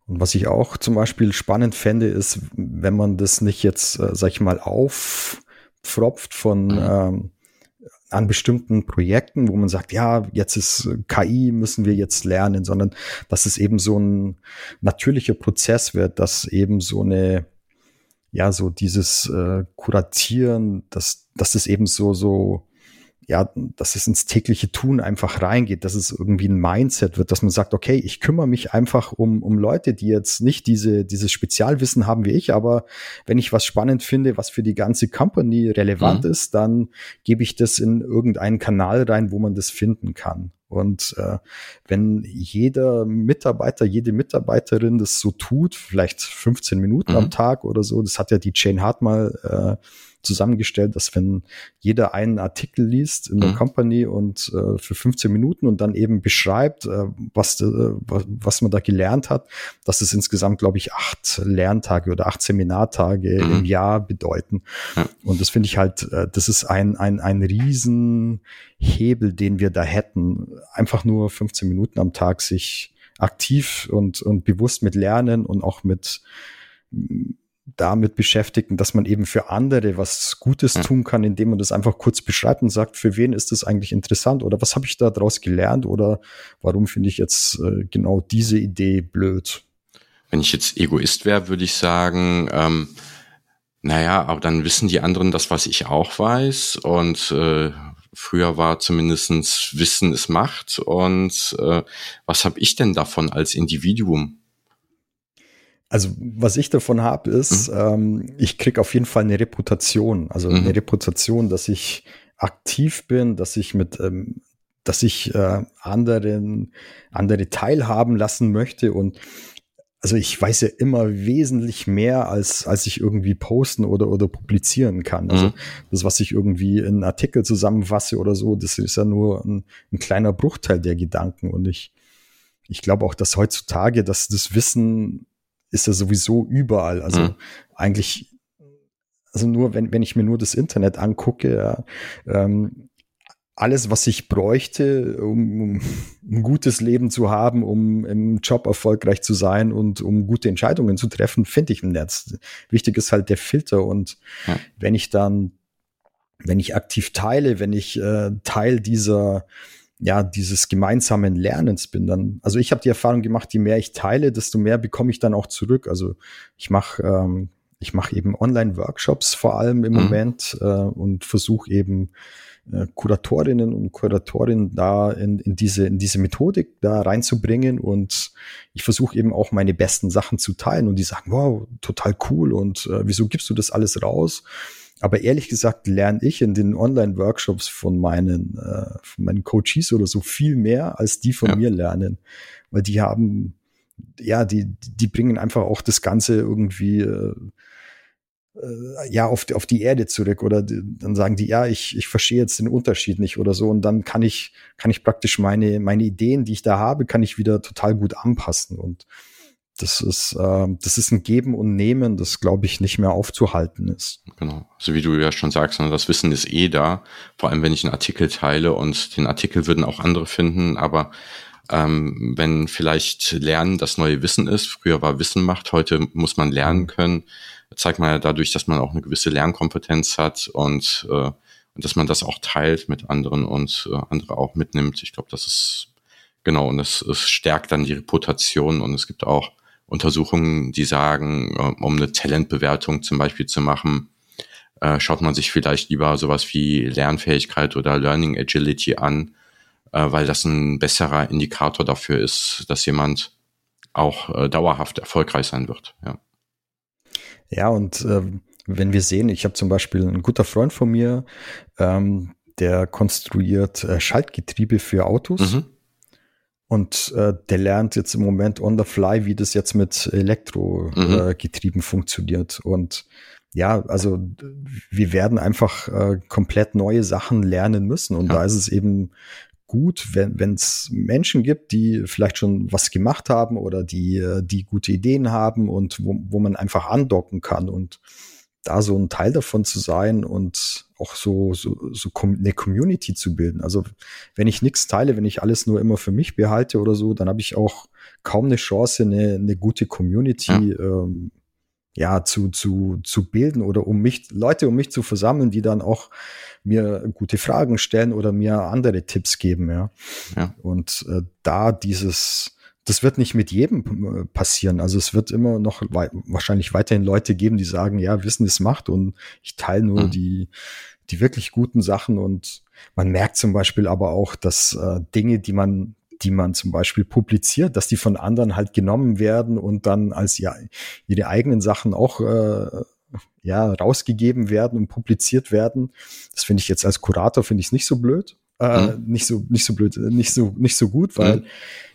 Und was ich auch zum Beispiel spannend fände, ist, wenn man das nicht jetzt, äh, sag ich mal, aufpfropft von mhm. ähm, an bestimmten Projekten, wo man sagt, ja, jetzt ist KI, müssen wir jetzt lernen, sondern dass es eben so ein natürlicher Prozess wird, dass eben so eine ja, so dieses äh, Kuratieren, dass, dass es eben so, so ja, dass es ins tägliche Tun einfach reingeht, dass es irgendwie ein Mindset wird, dass man sagt, okay, ich kümmere mich einfach um, um Leute, die jetzt nicht diese, dieses Spezialwissen haben wie ich, aber wenn ich was spannend finde, was für die ganze Company relevant mhm. ist, dann gebe ich das in irgendeinen Kanal rein, wo man das finden kann. Und äh, wenn jeder Mitarbeiter, jede Mitarbeiterin das so tut, vielleicht 15 Minuten mhm. am Tag oder so, das hat ja die Jane Hart mal äh, zusammengestellt, dass wenn jeder einen Artikel liest in der mhm. Company und äh, für 15 Minuten und dann eben beschreibt, äh, was, äh, was man da gelernt hat, dass es insgesamt, glaube ich, acht Lerntage oder acht Seminartage mhm. im Jahr bedeuten. Ja. Und das finde ich halt, äh, das ist ein, ein, ein Riesenhebel, den wir da hätten. Einfach nur 15 Minuten am Tag sich aktiv und, und bewusst mit Lernen und auch mit damit beschäftigen, dass man eben für andere was Gutes tun kann, indem man das einfach kurz beschreibt und sagt, für wen ist das eigentlich interessant oder was habe ich da draus gelernt oder warum finde ich jetzt äh, genau diese Idee blöd. Wenn ich jetzt Egoist wäre, würde ich sagen, ähm, naja, aber dann wissen die anderen das, was ich auch weiß und äh, früher war zumindestens Wissen ist Macht und äh, was habe ich denn davon als Individuum? Also was ich davon habe, ist, mhm. ähm, ich krieg auf jeden Fall eine Reputation. Also mhm. eine Reputation, dass ich aktiv bin, dass ich mit, ähm, dass ich äh, anderen, andere teilhaben lassen möchte und also ich weiß ja immer wesentlich mehr, als, als ich irgendwie posten oder, oder publizieren kann. Also mhm. das, was ich irgendwie in Artikel zusammenfasse oder so, das ist ja nur ein, ein kleiner Bruchteil der Gedanken. Und ich, ich glaube auch, dass heutzutage, dass das Wissen ist er sowieso überall. Also mhm. eigentlich, also nur, wenn, wenn ich mir nur das Internet angucke, ja, ähm, alles, was ich bräuchte, um, um ein gutes Leben zu haben, um im Job erfolgreich zu sein und um gute Entscheidungen zu treffen, finde ich im Netz. Wichtig ist halt der Filter. Und ja. wenn ich dann, wenn ich aktiv teile, wenn ich äh, Teil dieser ja, dieses gemeinsamen Lernens bin dann. Also ich habe die Erfahrung gemacht, je mehr ich teile, desto mehr bekomme ich dann auch zurück. Also ich mache ähm, ich mache eben Online-Workshops vor allem im mhm. Moment äh, und versuche eben äh, Kuratorinnen und Kuratorinnen da in, in diese in diese Methodik da reinzubringen und ich versuche eben auch meine besten Sachen zu teilen und die sagen, wow, total cool und äh, wieso gibst du das alles raus? Aber ehrlich gesagt lerne ich in den Online-Workshops von meinen, äh, von meinen Coaches oder so viel mehr, als die von ja. mir lernen. Weil die haben, ja, die, die bringen einfach auch das Ganze irgendwie äh, äh, ja auf die, auf die Erde zurück oder die, dann sagen die ja ich ich verstehe jetzt den Unterschied nicht oder so und dann kann ich kann ich praktisch meine meine Ideen die ich da habe kann ich wieder total gut anpassen und das ist, äh, das ist ein Geben und Nehmen, das glaube ich nicht mehr aufzuhalten ist. Genau. Also wie du ja schon sagst, das Wissen ist eh da. Vor allem, wenn ich einen Artikel teile und den Artikel würden auch andere finden, aber ähm, wenn vielleicht Lernen das neue Wissen ist, früher war Wissen Macht, heute muss man lernen mhm. können, zeigt man ja dadurch, dass man auch eine gewisse Lernkompetenz hat und, äh, und dass man das auch teilt mit anderen und äh, andere auch mitnimmt. Ich glaube, das ist genau und es, es stärkt dann die Reputation und es gibt auch Untersuchungen, die sagen, äh, um eine Talentbewertung zum Beispiel zu machen, äh, schaut man sich vielleicht lieber sowas wie Lernfähigkeit oder Learning Agility an, äh, weil das ein besserer Indikator dafür ist, dass jemand auch dauerhaft erfolgreich sein wird. Ja, ja und äh, wenn wir sehen, ich habe zum Beispiel ein guter Freund von mir, ähm, der konstruiert äh, Schaltgetriebe für Autos. Mhm und äh, der lernt jetzt im Moment on the fly, wie das jetzt mit Elektrogetrieben mhm. äh, funktioniert. Und ja, also wir werden einfach äh, komplett neue Sachen lernen müssen. Und ja. da ist es eben gut, wenn es Menschen gibt, die vielleicht schon was gemacht haben oder die, äh, die gute Ideen haben und wo, wo man einfach andocken kann. Und da so ein Teil davon zu sein und auch so, so, so eine Community zu bilden. Also wenn ich nichts teile, wenn ich alles nur immer für mich behalte oder so, dann habe ich auch kaum eine Chance, eine, eine gute Community ja. Ähm, ja, zu, zu, zu bilden oder um mich, Leute um mich zu versammeln, die dann auch mir gute Fragen stellen oder mir andere Tipps geben, ja. ja. Und äh, da dieses, das wird nicht mit jedem äh, passieren. Also es wird immer noch wei wahrscheinlich weiterhin Leute geben, die sagen, ja, Wissen ist Macht und ich teile nur mhm. die, die wirklich guten Sachen und man merkt zum Beispiel aber auch, dass äh, Dinge, die man die man zum Beispiel publiziert, dass die von anderen halt genommen werden und dann als ja ihre eigenen Sachen auch äh, ja rausgegeben werden und publiziert werden. Das finde ich jetzt als Kurator finde ich es nicht so blöd, äh, mhm. nicht so nicht so blöd, nicht so nicht so gut, weil mhm.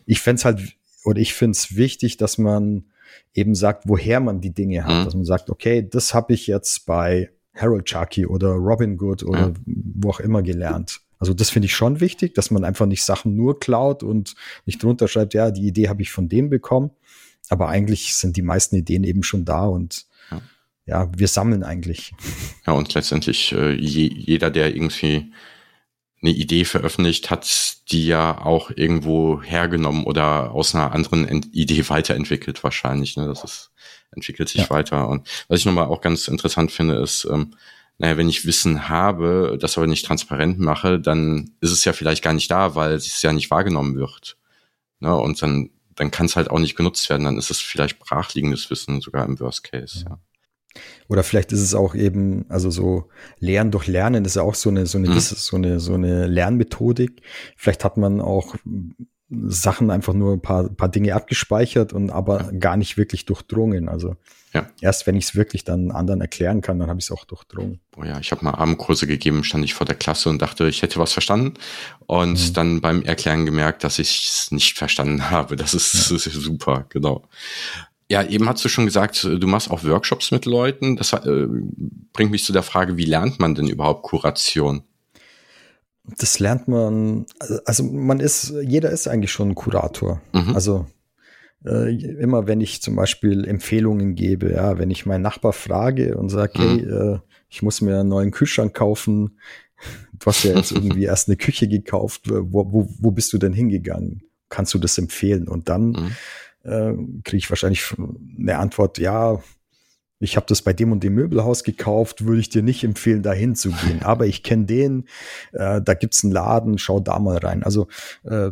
ich fände es halt oder ich finde es wichtig, dass man eben sagt, woher man die Dinge hat, mhm. dass man sagt, okay, das habe ich jetzt bei Harold Chucky oder Robin Good oder mhm. wo auch immer gelernt. Also das finde ich schon wichtig, dass man einfach nicht Sachen nur klaut und nicht drunter schreibt, ja, die Idee habe ich von dem bekommen. Aber eigentlich sind die meisten Ideen eben schon da und ja, ja wir sammeln eigentlich. Ja, und letztendlich äh, je, jeder, der irgendwie eine Idee veröffentlicht, hat die ja auch irgendwo hergenommen oder aus einer anderen Idee weiterentwickelt wahrscheinlich. Ne? Das ist entwickelt sich ja. weiter. Und was ich nochmal auch ganz interessant finde, ist, ähm, naja, wenn ich Wissen habe, das aber nicht transparent mache, dann ist es ja vielleicht gar nicht da, weil es ja nicht wahrgenommen wird. Ne? Und dann, dann kann es halt auch nicht genutzt werden. Dann ist es vielleicht brachliegendes Wissen, sogar im Worst Case, ja. Oder vielleicht ist es auch eben, also so Lernen durch Lernen ist ja auch so eine, so eine, mhm. so eine, so eine Lernmethodik. Vielleicht hat man auch Sachen einfach nur ein paar, paar Dinge abgespeichert und aber gar nicht wirklich durchdrungen. Also ja. erst wenn ich es wirklich dann anderen erklären kann, dann habe ich es auch durchdrungen. Oh ja, ich habe mal Abendkurse gegeben, stand ich vor der Klasse und dachte, ich hätte was verstanden und mhm. dann beim Erklären gemerkt, dass ich es nicht verstanden habe. Das ist, ja. das ist super, genau. Ja, eben hast du schon gesagt, du machst auch Workshops mit Leuten. Das äh, bringt mich zu der Frage, wie lernt man denn überhaupt Kuration? das lernt man, also man ist, jeder ist eigentlich schon ein Kurator. Mhm. Also äh, immer wenn ich zum Beispiel Empfehlungen gebe, ja, wenn ich meinen Nachbar frage und sage, mhm. hey, äh, ich muss mir einen neuen Kühlschrank kaufen, du hast ja jetzt irgendwie erst eine Küche gekauft, wo, wo, wo bist du denn hingegangen? Kannst du das empfehlen? Und dann mhm. Äh, kriege ich wahrscheinlich eine Antwort, ja, ich habe das bei dem und dem Möbelhaus gekauft, würde ich dir nicht empfehlen, da hinzugehen. Aber ich kenne den, äh, da gibt's einen Laden, schau da mal rein. Also äh,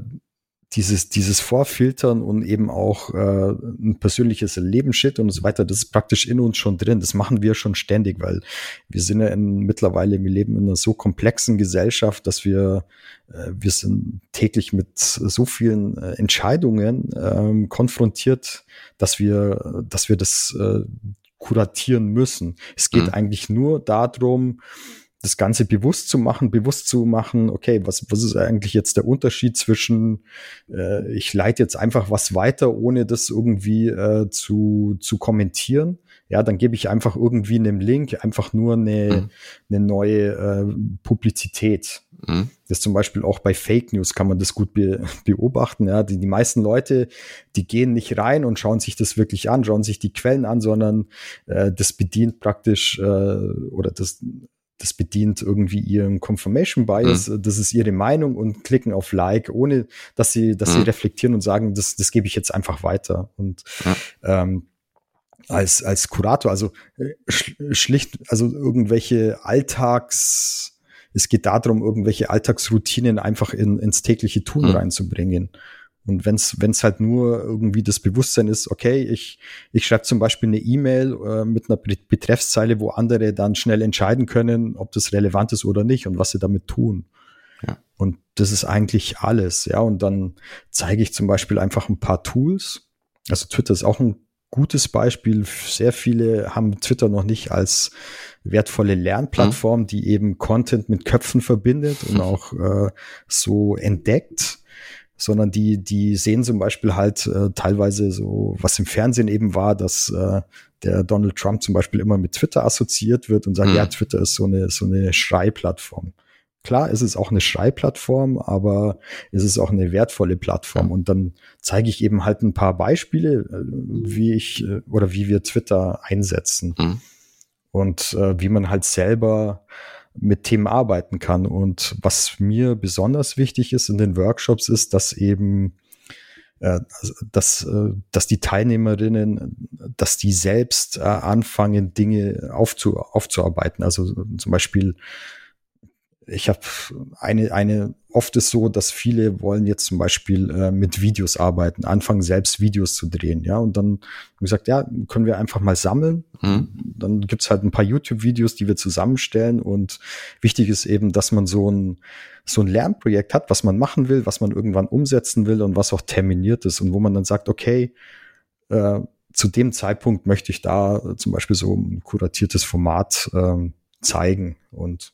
dieses, dieses Vorfiltern und eben auch äh, ein persönliches Lebensshit und so weiter, das ist praktisch in uns schon drin. Das machen wir schon ständig, weil wir sind ja in, mittlerweile, wir leben in einer so komplexen Gesellschaft, dass wir, äh, wir sind täglich mit so vielen äh, Entscheidungen ähm, konfrontiert, dass wir, dass wir das äh, kuratieren müssen. Es geht mhm. eigentlich nur darum, das Ganze bewusst zu machen, bewusst zu machen, okay, was, was ist eigentlich jetzt der Unterschied zwischen, äh, ich leite jetzt einfach was weiter, ohne das irgendwie äh, zu, zu kommentieren. Ja, dann gebe ich einfach irgendwie einem Link einfach nur eine, mhm. eine neue äh, Publizität. Mhm. Das zum Beispiel auch bei Fake News kann man das gut be beobachten. Ja, die, die meisten Leute, die gehen nicht rein und schauen sich das wirklich an, schauen sich die Quellen an, sondern äh, das bedient praktisch äh, oder das das bedient irgendwie ihren Confirmation Bias, mhm. das ist ihre Meinung und klicken auf Like, ohne dass sie, dass mhm. sie reflektieren und sagen, das, das gebe ich jetzt einfach weiter. Und ja. ähm, als, als Kurator, also äh, schlicht, also irgendwelche Alltags, es geht darum, irgendwelche Alltagsroutinen einfach in, ins tägliche Tun mhm. reinzubringen. Und wenn es halt nur irgendwie das Bewusstsein ist, okay, ich, ich schreibe zum Beispiel eine E-Mail äh, mit einer Betreffszeile, wo andere dann schnell entscheiden können, ob das relevant ist oder nicht und was sie damit tun. Ja. Und das ist eigentlich alles, ja. Und dann zeige ich zum Beispiel einfach ein paar Tools. Also Twitter ist auch ein gutes Beispiel. Sehr viele haben Twitter noch nicht als wertvolle Lernplattform, mhm. die eben Content mit Köpfen verbindet und auch äh, so entdeckt sondern die, die sehen zum Beispiel halt äh, teilweise so, was im Fernsehen eben war, dass äh, der Donald Trump zum Beispiel immer mit Twitter assoziiert wird und sagt, mhm. ja, Twitter ist so eine, so eine Schreiplattform. Klar, ist es auch eine Schreiplattform, aber ist es auch eine wertvolle Plattform. Und dann zeige ich eben halt ein paar Beispiele, äh, wie ich äh, oder wie wir Twitter einsetzen. Mhm. Und äh, wie man halt selber mit Themen arbeiten kann. Und was mir besonders wichtig ist in den Workshops, ist, dass eben äh, also, dass, äh, dass die Teilnehmerinnen, dass die selbst äh, anfangen, Dinge aufzu, aufzuarbeiten. Also zum Beispiel ich habe eine, eine, oft ist so, dass viele wollen jetzt zum Beispiel äh, mit Videos arbeiten, anfangen selbst Videos zu drehen, ja, und dann gesagt, ja, können wir einfach mal sammeln. Mhm. Dann gibt's halt ein paar YouTube-Videos, die wir zusammenstellen und wichtig ist eben, dass man so ein so ein Lernprojekt hat, was man machen will, was man irgendwann umsetzen will und was auch terminiert ist und wo man dann sagt, okay, äh, zu dem Zeitpunkt möchte ich da äh, zum Beispiel so ein kuratiertes Format äh, zeigen und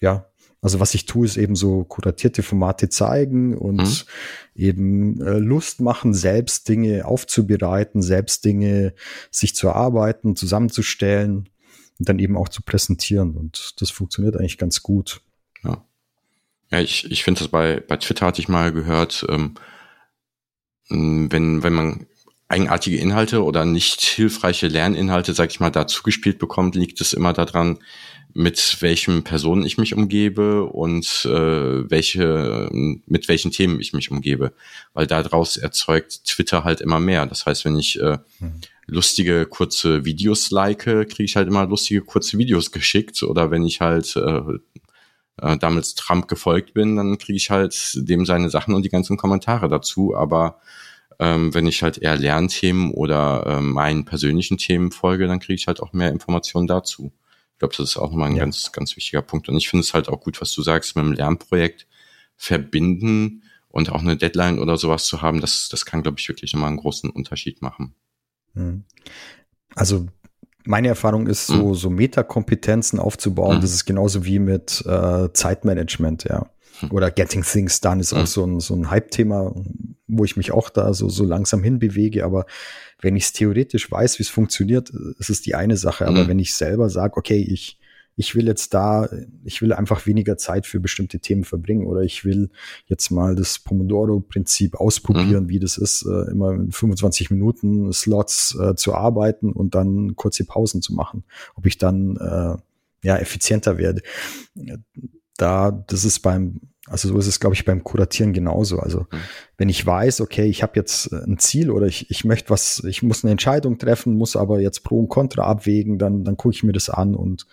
ja, also was ich tue, ist eben so kuratierte Formate zeigen und mhm. eben äh, Lust machen, selbst Dinge aufzubereiten, selbst Dinge sich zu erarbeiten, zusammenzustellen und dann eben auch zu präsentieren. Und das funktioniert eigentlich ganz gut. Ja, ja ich, ich finde das bei, bei Twitter hatte ich mal gehört, ähm, wenn, wenn man eigenartige Inhalte oder nicht hilfreiche Lerninhalte, sag ich mal, dazu gespielt bekommt, liegt es immer daran, mit welchen Personen ich mich umgebe und äh, welche, mit welchen Themen ich mich umgebe. Weil daraus erzeugt Twitter halt immer mehr. Das heißt, wenn ich äh, mhm. lustige kurze Videos like, kriege ich halt immer lustige kurze Videos geschickt. Oder wenn ich halt äh, äh, damals Trump gefolgt bin, dann kriege ich halt dem seine Sachen und die ganzen Kommentare dazu. Aber ähm, wenn ich halt eher Lernthemen oder äh, meinen persönlichen Themen folge, dann kriege ich halt auch mehr Informationen dazu. Ich glaube, das ist auch nochmal ein ja. ganz, ganz wichtiger Punkt. Und ich finde es halt auch gut, was du sagst, mit dem Lernprojekt verbinden und auch eine Deadline oder sowas zu haben, das, das kann, glaube ich, wirklich nochmal einen großen Unterschied machen. Mhm. Also meine Erfahrung ist, so, mhm. so Metakompetenzen aufzubauen, mhm. das ist genauso wie mit äh, Zeitmanagement, ja. Mhm. Oder Getting Things Done ist auch mhm. so ein, so ein Hype-Thema, wo ich mich auch da so, so langsam hinbewege. Aber wenn ich es theoretisch weiß, wie es funktioniert, ist es die eine Sache. Aber mhm. wenn ich selber sage, okay, ich, ich will jetzt da, ich will einfach weniger Zeit für bestimmte Themen verbringen oder ich will jetzt mal das Pomodoro-Prinzip ausprobieren, mhm. wie das ist, äh, immer in 25 Minuten Slots äh, zu arbeiten und dann kurze Pausen zu machen. Ob ich dann äh, ja effizienter werde. Da, das ist beim also so ist es, glaube ich, beim Kuratieren genauso. Also mhm. wenn ich weiß, okay, ich habe jetzt äh, ein Ziel oder ich, ich möchte was, ich muss eine Entscheidung treffen, muss aber jetzt Pro und Contra abwägen, dann, dann gucke ich mir das an und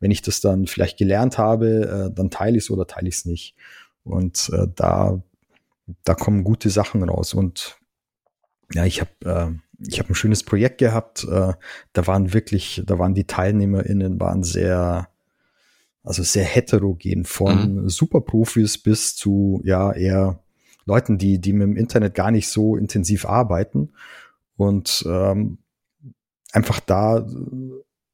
wenn ich das dann vielleicht gelernt habe, äh, dann teile ich es oder teile ich es nicht. Und äh, da, da kommen gute Sachen raus. Und ja, ich habe äh, ich habe ein schönes Projekt gehabt. Äh, da waren wirklich, da waren die TeilnehmerInnen waren sehr also sehr heterogen von mhm. Superprofis bis zu ja eher Leuten, die, die mit dem Internet gar nicht so intensiv arbeiten und ähm, einfach da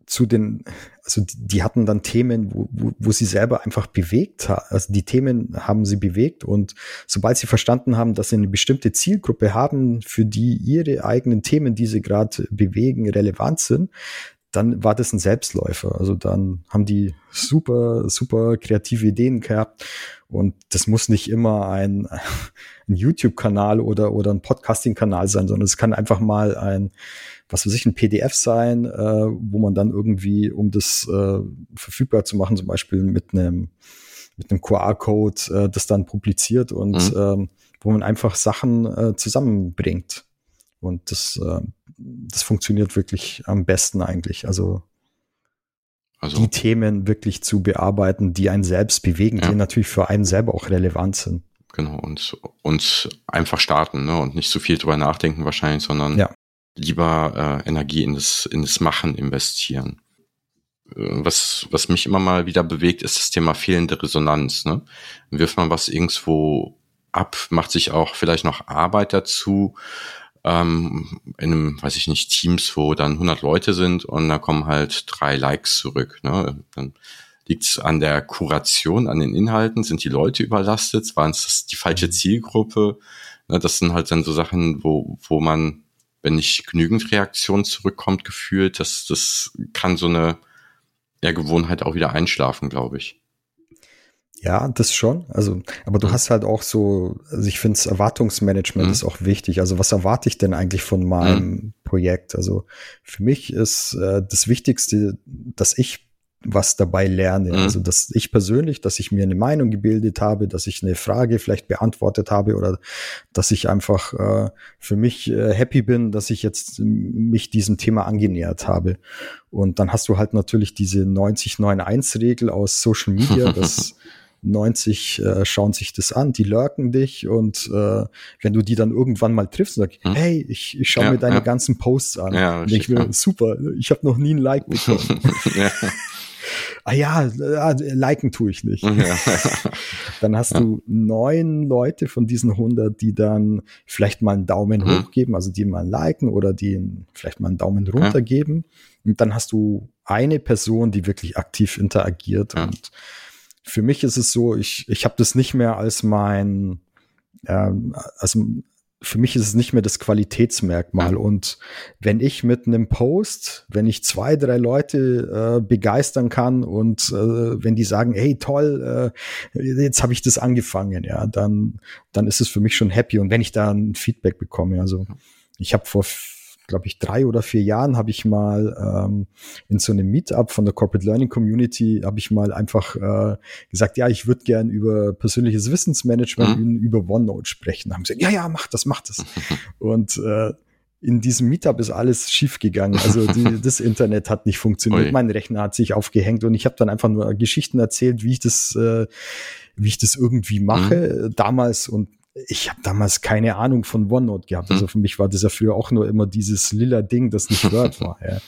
zu den, also die, die hatten dann Themen, wo, wo, wo sie selber einfach bewegt haben. Also die Themen haben sie bewegt und sobald sie verstanden haben, dass sie eine bestimmte Zielgruppe haben, für die ihre eigenen Themen, die sie gerade bewegen, relevant sind, dann war das ein Selbstläufer. Also dann haben die super, super kreative Ideen gehabt. Und das muss nicht immer ein, ein YouTube-Kanal oder, oder ein Podcasting-Kanal sein, sondern es kann einfach mal ein, was weiß ich, ein PDF sein, äh, wo man dann irgendwie, um das äh, verfügbar zu machen, zum Beispiel mit einem mit einem QR-Code äh, das dann publiziert und mhm. ähm, wo man einfach Sachen äh, zusammenbringt. Und das, äh, das funktioniert wirklich am besten eigentlich. Also, also die Themen wirklich zu bearbeiten, die einen selbst bewegen, ja. die natürlich für einen selber auch relevant sind. Genau, und, und einfach starten, ne? Und nicht so viel drüber nachdenken wahrscheinlich, sondern ja. lieber äh, Energie in das, in das Machen investieren. Äh, was, was mich immer mal wieder bewegt, ist das Thema fehlende Resonanz. Ne? Wirft man was irgendwo ab, macht sich auch vielleicht noch Arbeit dazu, ähm, in einem, weiß ich nicht, Teams, wo dann 100 Leute sind und da kommen halt drei Likes zurück. Ne? Dann liegt es an der Kuration, an den Inhalten, sind die Leute überlastet, waren es die falsche Zielgruppe? Ne? Das sind halt dann so Sachen, wo, wo man, wenn nicht genügend Reaktion zurückkommt, gefühlt, das, das kann so eine ja, Gewohnheit auch wieder einschlafen, glaube ich. Ja, das schon. Also, aber du mhm. hast halt auch so, also ich finde, Erwartungsmanagement mhm. ist auch wichtig. Also, was erwarte ich denn eigentlich von meinem mhm. Projekt? Also, für mich ist äh, das Wichtigste, dass ich was dabei lerne. Mhm. Also, dass ich persönlich, dass ich mir eine Meinung gebildet habe, dass ich eine Frage vielleicht beantwortet habe oder dass ich einfach äh, für mich äh, happy bin, dass ich jetzt mich diesem Thema angenähert habe. Und dann hast du halt natürlich diese 90-9-1-Regel aus Social Media, dass 90 äh, schauen sich das an, die lurken dich und äh, wenn du die dann irgendwann mal triffst und sagst, hm? hey, ich, ich schaue ja, mir deine ja. ganzen Posts an. Ja, und ich will, super, ich habe noch nie ein Like bekommen. ja. ah ja, liken tue ich nicht. Ja. dann hast ja. du neun Leute von diesen 100, die dann vielleicht mal einen Daumen mhm. hoch geben, also die mal liken oder die vielleicht mal einen Daumen runter ja. geben. Und dann hast du eine Person, die wirklich aktiv interagiert. Und für mich ist es so, ich, ich habe das nicht mehr als mein, ähm, also für mich ist es nicht mehr das Qualitätsmerkmal. Und wenn ich mit einem Post, wenn ich zwei, drei Leute äh, begeistern kann und äh, wenn die sagen, hey toll, äh, jetzt habe ich das angefangen, ja, dann, dann ist es für mich schon happy. Und wenn ich da ein Feedback bekomme, also ich habe vor glaube ich, drei oder vier Jahren habe ich mal ähm, in so einem Meetup von der Corporate Learning Community habe ich mal einfach äh, gesagt, ja, ich würde gern über persönliches Wissensmanagement mhm. über OneNote sprechen. Da haben sie gesagt, ja, ja, mach das, mach das. Und äh, in diesem Meetup ist alles schief gegangen. Also die, das Internet hat nicht funktioniert, Oi. mein Rechner hat sich aufgehängt und ich habe dann einfach nur Geschichten erzählt, wie ich das, äh, wie ich das irgendwie mache mhm. damals und ich habe damals keine Ahnung von OneNote gehabt. Also hm. für mich war das ja früher auch nur immer dieses lila Ding, das nicht Word war. Ja.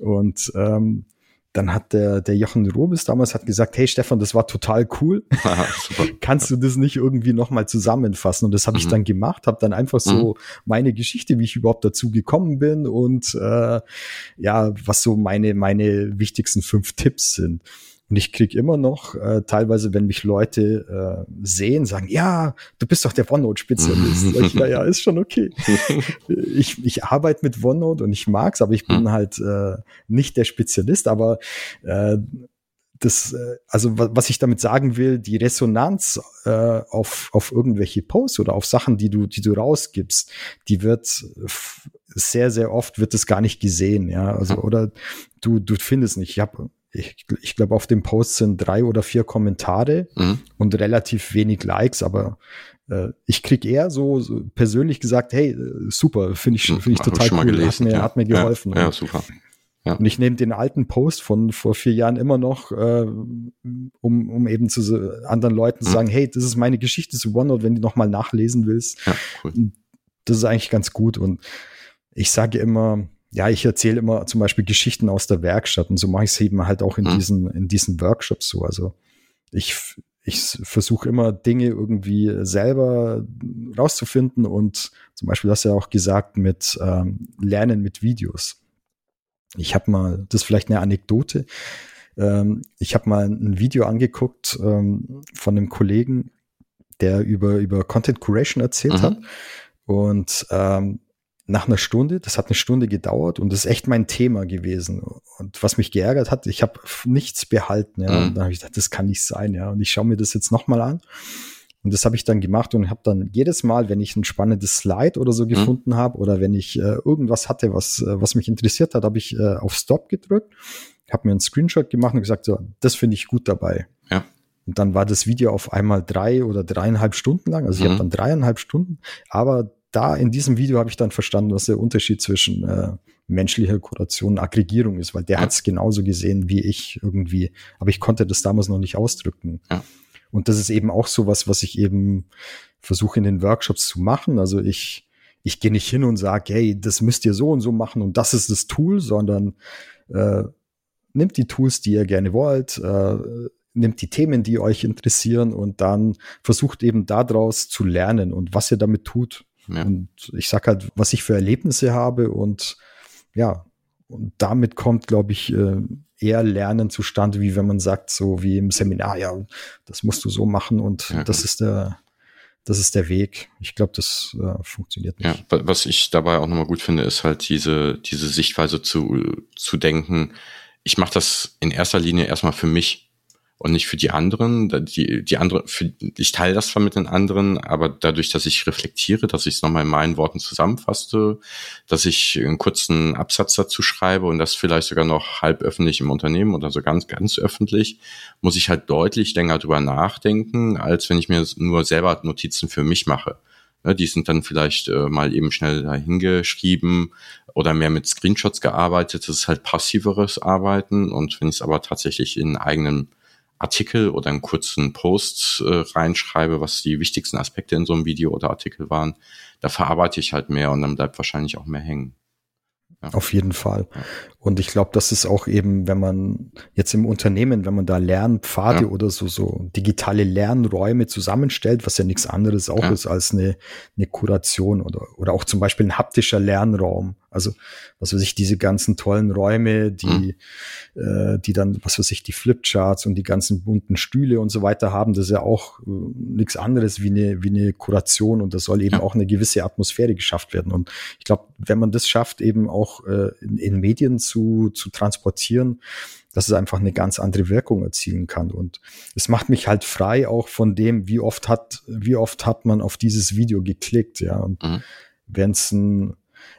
Und ähm, dann hat der, der Jochen Robes damals hat gesagt, hey Stefan, das war total cool. Aha, Kannst du das nicht irgendwie nochmal zusammenfassen? Und das habe mhm. ich dann gemacht, habe dann einfach so mhm. meine Geschichte, wie ich überhaupt dazu gekommen bin und äh, ja, was so meine, meine wichtigsten fünf Tipps sind. Und ich krieg immer noch, äh, teilweise, wenn mich Leute äh, sehen, sagen, ja, du bist doch der OneNote-Spezialist. ja, ja, ist schon okay. ich, ich arbeite mit OneNote und ich mag's, aber ich bin hm. halt äh, nicht der Spezialist, aber äh, das, äh, also was ich damit sagen will, die Resonanz äh, auf, auf irgendwelche Posts oder auf Sachen, die du, die du rausgibst, die wird sehr, sehr oft wird es gar nicht gesehen, ja. Also, oder du, du findest nicht. Ich habe ich, ich glaube, auf dem Post sind drei oder vier Kommentare mhm. und relativ wenig Likes, aber äh, ich krieg eher so, so persönlich gesagt, hey, äh, super, finde ich, finde ich Ach, total cool, gelesen, hat, mir, ja. hat mir geholfen. Ja, ja super. Ja. Und ich nehme den alten Post von vor vier Jahren immer noch, äh, um, um eben zu anderen Leuten zu mhm. sagen, hey, das ist meine Geschichte zu OneNote, wenn du nochmal nachlesen willst. Ja, cool. Das ist eigentlich ganz gut. Und ich sage immer, ja, ich erzähle immer zum Beispiel Geschichten aus der Werkstatt und so mache ich es eben halt auch in mhm. diesen, in diesen Workshops so. Also ich, ich versuche immer Dinge irgendwie selber rauszufinden und zum Beispiel hast du ja auch gesagt mit ähm, Lernen mit Videos. Ich habe mal, das ist vielleicht eine Anekdote. Ähm, ich habe mal ein Video angeguckt ähm, von einem Kollegen, der über, über Content Curation erzählt mhm. hat. Und ähm, nach einer Stunde, das hat eine Stunde gedauert und das ist echt mein Thema gewesen. Und was mich geärgert hat, ich habe nichts behalten. Ja. Mhm. Und dann habe ich gedacht, das kann nicht sein. Ja. Und ich schaue mir das jetzt nochmal an. Und das habe ich dann gemacht und habe dann jedes Mal, wenn ich ein spannendes Slide oder so mhm. gefunden habe oder wenn ich äh, irgendwas hatte, was, äh, was mich interessiert hat, habe ich äh, auf Stop gedrückt, habe mir einen Screenshot gemacht und gesagt, so, das finde ich gut dabei. Ja. Und dann war das Video auf einmal drei oder dreieinhalb Stunden lang. Also mhm. ich habe dann dreieinhalb Stunden, aber da in diesem Video habe ich dann verstanden, was der Unterschied zwischen äh, menschlicher Kuration und Aggregierung ist, weil der ja. hat es genauso gesehen wie ich irgendwie, aber ich konnte das damals noch nicht ausdrücken. Ja. Und das ist eben auch so was, was ich eben versuche in den Workshops zu machen. Also ich, ich gehe nicht hin und sage, hey, das müsst ihr so und so machen und das ist das Tool, sondern äh, nimmt die Tools, die ihr gerne wollt, äh, nimmt die Themen, die euch interessieren und dann versucht eben daraus zu lernen und was ihr damit tut. Ja. Und ich sag halt, was ich für Erlebnisse habe und ja, und damit kommt, glaube ich, äh, eher Lernen zustande, wie wenn man sagt, so wie im Seminar, ja, das musst du so machen und ja, das ist der, das ist der Weg. Ich glaube, das äh, funktioniert nicht. Ja, was ich dabei auch nochmal gut finde, ist halt diese, diese Sichtweise zu, zu denken, ich mache das in erster Linie erstmal für mich und nicht für die anderen. Die, die andere, für, ich teile das zwar mit den anderen, aber dadurch, dass ich reflektiere, dass ich es nochmal in meinen Worten zusammenfasse, dass ich einen kurzen Absatz dazu schreibe und das vielleicht sogar noch halb öffentlich im Unternehmen oder so ganz, ganz öffentlich, muss ich halt deutlich länger drüber nachdenken, als wenn ich mir nur selber Notizen für mich mache. Die sind dann vielleicht äh, mal eben schnell dahingeschrieben oder mehr mit Screenshots gearbeitet. Das ist halt passiveres Arbeiten. Und wenn ich es aber tatsächlich in eigenen Artikel oder einen kurzen Post äh, reinschreibe, was die wichtigsten Aspekte in so einem Video oder Artikel waren, da verarbeite ich halt mehr und dann bleibt wahrscheinlich auch mehr hängen. Ja. Auf jeden Fall. Und ich glaube, das ist auch eben, wenn man jetzt im Unternehmen, wenn man da Lernpfade ja. oder so, so digitale Lernräume zusammenstellt, was ja nichts anderes auch ja. ist als eine, eine Kuration oder, oder auch zum Beispiel ein haptischer Lernraum. Also, was weiß ich, diese ganzen tollen Räume, die, mhm. äh, die dann, was weiß ich, die Flipcharts und die ganzen bunten Stühle und so weiter haben, das ist ja auch äh, nichts anderes wie eine, wie eine Kuration und da soll eben ja. auch eine gewisse Atmosphäre geschafft werden. Und ich glaube, wenn man das schafft, eben auch äh, in, in Medien zu, zu transportieren, dass es einfach eine ganz andere Wirkung erzielen kann. Und es macht mich halt frei auch von dem, wie oft hat, wie oft hat man auf dieses Video geklickt, ja. Und mhm. wenn es ein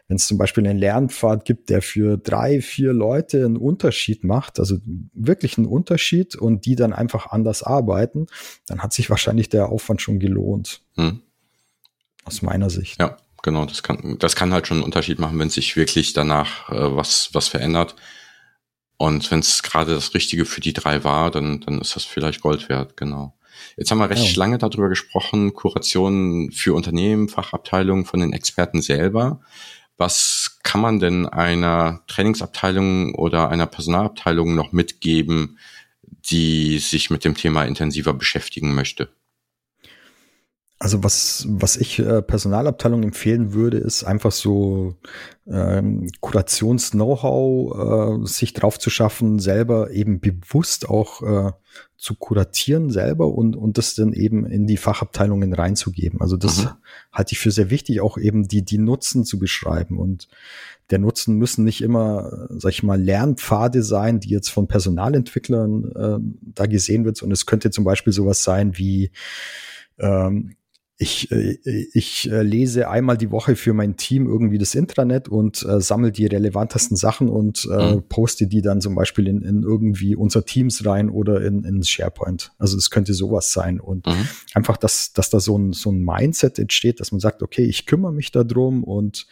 wenn es zum Beispiel einen Lernpfad gibt, der für drei, vier Leute einen Unterschied macht, also wirklich einen Unterschied und die dann einfach anders arbeiten, dann hat sich wahrscheinlich der Aufwand schon gelohnt. Hm. Aus meiner Sicht. Ja, genau. Das kann, das kann halt schon einen Unterschied machen, wenn sich wirklich danach äh, was, was verändert. Und wenn es gerade das Richtige für die drei war, dann, dann ist das vielleicht Gold wert, genau. Jetzt haben wir recht ja. lange darüber gesprochen, Kuration für Unternehmen, Fachabteilungen von den Experten selber. Was kann man denn einer Trainingsabteilung oder einer Personalabteilung noch mitgeben, die sich mit dem Thema intensiver beschäftigen möchte? Also was, was ich äh, Personalabteilung empfehlen würde, ist einfach so ähm, Kurations-Know-how äh, sich drauf zu schaffen, selber eben bewusst auch äh, zu kuratieren selber und, und das dann eben in die Fachabteilungen reinzugeben. Also das mhm. halte ich für sehr wichtig, auch eben die, die Nutzen zu beschreiben. Und der Nutzen müssen nicht immer, sag ich mal, Lernpfade sein, die jetzt von Personalentwicklern äh, da gesehen wird. Und es könnte zum Beispiel sowas sein wie ähm, ich, äh, ich äh, lese einmal die Woche für mein Team irgendwie das Intranet und äh, sammle die relevantesten Sachen und äh, mhm. poste die dann zum Beispiel in, in irgendwie unser Teams rein oder in, in SharePoint. Also es könnte sowas sein. Und mhm. einfach, dass, dass da so ein, so ein Mindset entsteht, dass man sagt, okay, ich kümmere mich darum und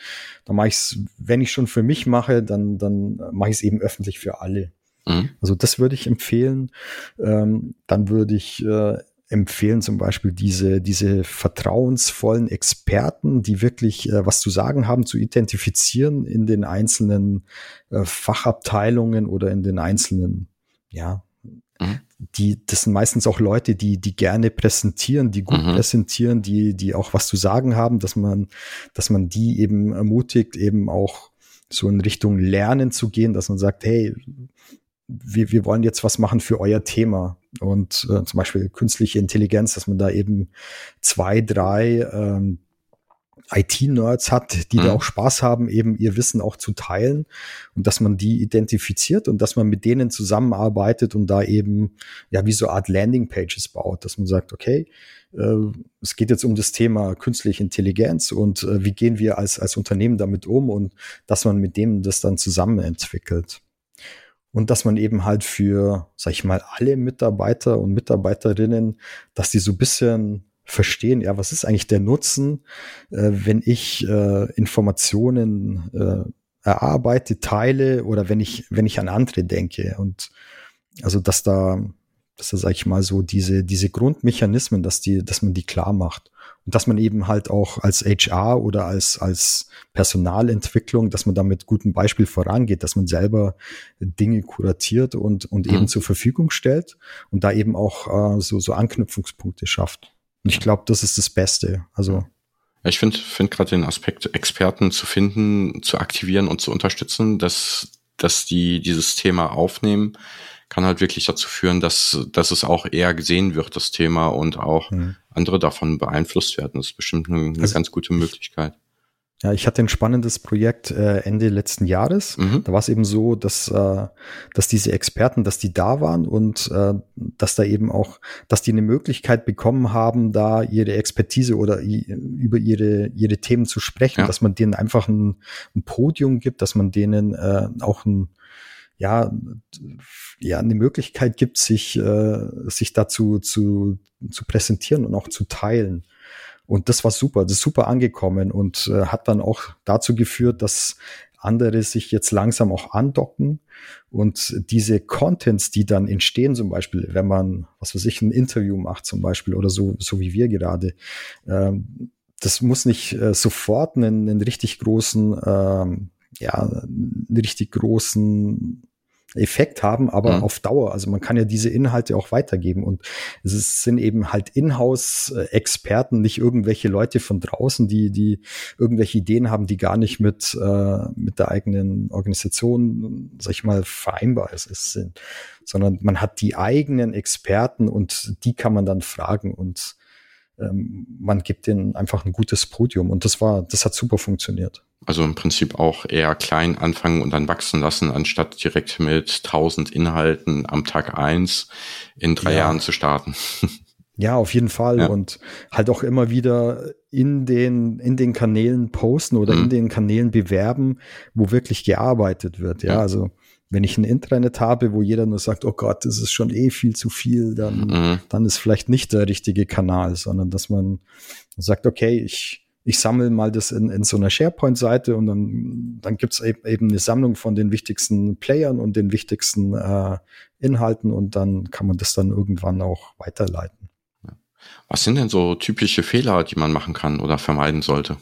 dann mache ich es, wenn ich schon für mich mache, dann, dann mache ich es eben öffentlich für alle. Mhm. Also das würde ich empfehlen. Ähm, dann würde ich äh, empfehlen zum Beispiel diese, diese vertrauensvollen Experten, die wirklich äh, was zu sagen haben, zu identifizieren in den einzelnen äh, Fachabteilungen oder in den einzelnen, ja, mhm. die, das sind meistens auch Leute, die, die gerne präsentieren, die gut mhm. präsentieren, die, die auch was zu sagen haben, dass man, dass man die eben ermutigt, eben auch so in Richtung Lernen zu gehen, dass man sagt, hey, wir, wir wollen jetzt was machen für euer Thema. Und äh, zum Beispiel künstliche Intelligenz, dass man da eben zwei, drei ähm, IT-Nerds hat, die mhm. da auch Spaß haben, eben ihr Wissen auch zu teilen und dass man die identifiziert und dass man mit denen zusammenarbeitet und da eben ja wie so Art Landing-Pages baut, dass man sagt, okay, äh, es geht jetzt um das Thema künstliche Intelligenz und äh, wie gehen wir als, als Unternehmen damit um und dass man mit denen das dann zusammen entwickelt und dass man eben halt für, sag ich mal, alle Mitarbeiter und Mitarbeiterinnen, dass die so ein bisschen verstehen, ja, was ist eigentlich der Nutzen, äh, wenn ich äh, Informationen äh, erarbeite, teile oder wenn ich, wenn ich an andere denke. Und also, dass da, dass da, sag ich mal, so diese, diese Grundmechanismen, dass die, dass man die klar macht. Und dass man eben halt auch als HR oder als, als Personalentwicklung, dass man da mit gutem Beispiel vorangeht, dass man selber Dinge kuratiert und, und mhm. eben zur Verfügung stellt und da eben auch äh, so, so Anknüpfungspunkte schafft. Und ich glaube, das ist das Beste. Also. Ja, ich finde find gerade den Aspekt, Experten zu finden, zu aktivieren und zu unterstützen, dass, dass die dieses Thema aufnehmen, kann halt wirklich dazu führen, dass, dass es auch eher gesehen wird, das Thema, und auch mhm. andere davon beeinflusst werden. Das ist bestimmt eine, eine also ganz gute Möglichkeit. Ja, ich hatte ein spannendes Projekt äh, Ende letzten Jahres. Mhm. Da war es eben so, dass, äh, dass diese Experten, dass die da waren und äh, dass da eben auch, dass die eine Möglichkeit bekommen haben, da ihre Expertise oder über ihre, ihre Themen zu sprechen, ja. dass man denen einfach ein, ein Podium gibt, dass man denen äh, auch ein, ja, ja, eine Möglichkeit gibt, sich, äh, sich dazu zu, zu präsentieren und auch zu teilen. Und das war super, das ist super angekommen und äh, hat dann auch dazu geführt, dass andere sich jetzt langsam auch andocken und diese Contents, die dann entstehen, zum Beispiel, wenn man, was weiß ich, ein Interview macht zum Beispiel oder so, so wie wir gerade, ähm, das muss nicht äh, sofort einen, einen richtig großen, ähm, ja, einen richtig großen Effekt haben, aber mhm. auf Dauer. Also man kann ja diese Inhalte auch weitergeben und es ist, sind eben halt Inhouse-Experten, nicht irgendwelche Leute von draußen, die die irgendwelche Ideen haben, die gar nicht mit äh, mit der eigenen Organisation, sag ich mal, vereinbar ist, sind, sondern man hat die eigenen Experten und die kann man dann fragen und ähm, man gibt denen einfach ein gutes Podium und das war, das hat super funktioniert. Also im Prinzip auch eher klein anfangen und dann wachsen lassen, anstatt direkt mit tausend Inhalten am Tag eins in drei ja. Jahren zu starten. Ja, auf jeden Fall. Ja. Und halt auch immer wieder in den, in den Kanälen posten oder mhm. in den Kanälen bewerben, wo wirklich gearbeitet wird. Ja, ja, also wenn ich ein Intranet habe, wo jeder nur sagt, oh Gott, das ist schon eh viel zu viel, dann, mhm. dann ist vielleicht nicht der richtige Kanal, sondern dass man sagt, okay, ich, ich sammle mal das in, in so einer SharePoint-Seite und dann, dann gibt's eben, eben eine Sammlung von den wichtigsten Playern und den wichtigsten äh, Inhalten und dann kann man das dann irgendwann auch weiterleiten. Was sind denn so typische Fehler, die man machen kann oder vermeiden sollte?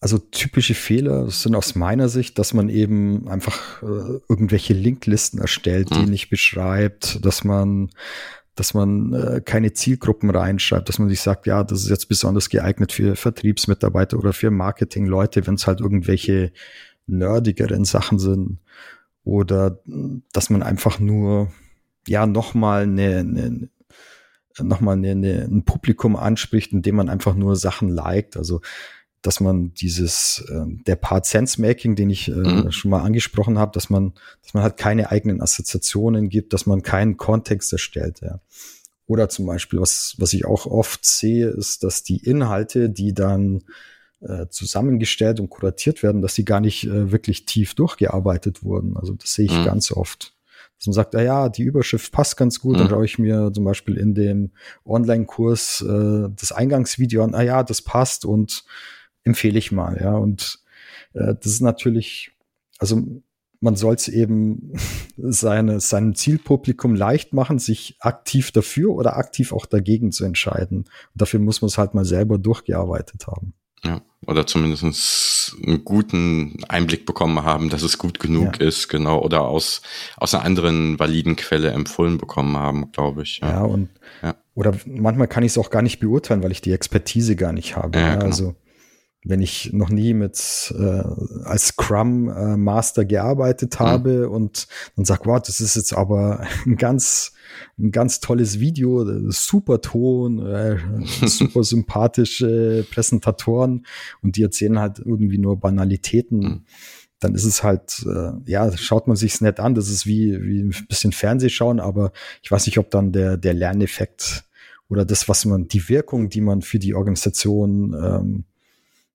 Also typische Fehler sind aus meiner Sicht, dass man eben einfach äh, irgendwelche Linklisten erstellt, die hm. nicht beschreibt, dass man dass man äh, keine Zielgruppen reinschreibt, dass man sich sagt, ja, das ist jetzt besonders geeignet für Vertriebsmitarbeiter oder für Marketingleute, wenn es halt irgendwelche nerdigeren Sachen sind. Oder dass man einfach nur, ja, nochmal eine, eine nochmal eine, eine, ein Publikum anspricht, indem man einfach nur Sachen liked. Also dass man dieses, äh, der Part Sense Making, den ich äh, mhm. schon mal angesprochen habe, dass man, dass man halt keine eigenen Assoziationen gibt, dass man keinen Kontext erstellt, ja. Oder zum Beispiel, was, was ich auch oft sehe, ist, dass die Inhalte, die dann äh, zusammengestellt und kuratiert werden, dass sie gar nicht äh, wirklich tief durchgearbeitet wurden. Also das sehe ich mhm. ganz oft. Dass man sagt, ah ja, die Überschrift passt ganz gut, mhm. dann schaue ich mir zum Beispiel in dem Online-Kurs äh, das Eingangsvideo an, ah ja, das passt und empfehle ich mal, ja. Und äh, das ist natürlich, also man soll es eben seine, seinem Zielpublikum leicht machen, sich aktiv dafür oder aktiv auch dagegen zu entscheiden. Und dafür muss man es halt mal selber durchgearbeitet haben. Ja, oder zumindest einen guten Einblick bekommen haben, dass es gut genug ja. ist, genau, oder aus, aus einer anderen validen Quelle empfohlen bekommen haben, glaube ich. Ja, ja und ja. oder manchmal kann ich es auch gar nicht beurteilen, weil ich die Expertise gar nicht habe. Ja, genau. Also wenn ich noch nie mit äh, als Scrum äh, Master gearbeitet mhm. habe mhm. und dann sag, wow, das ist jetzt aber ein ganz ein ganz tolles Video, super Ton, äh, super sympathische Präsentatoren und die erzählen halt irgendwie nur Banalitäten. Mhm. Dann ist es halt, äh, ja, schaut man sich's nett an. Das ist wie, wie ein bisschen Fernsehschauen, aber ich weiß nicht, ob dann der, der Lerneffekt oder das, was man, die Wirkung, die man für die Organisation ähm,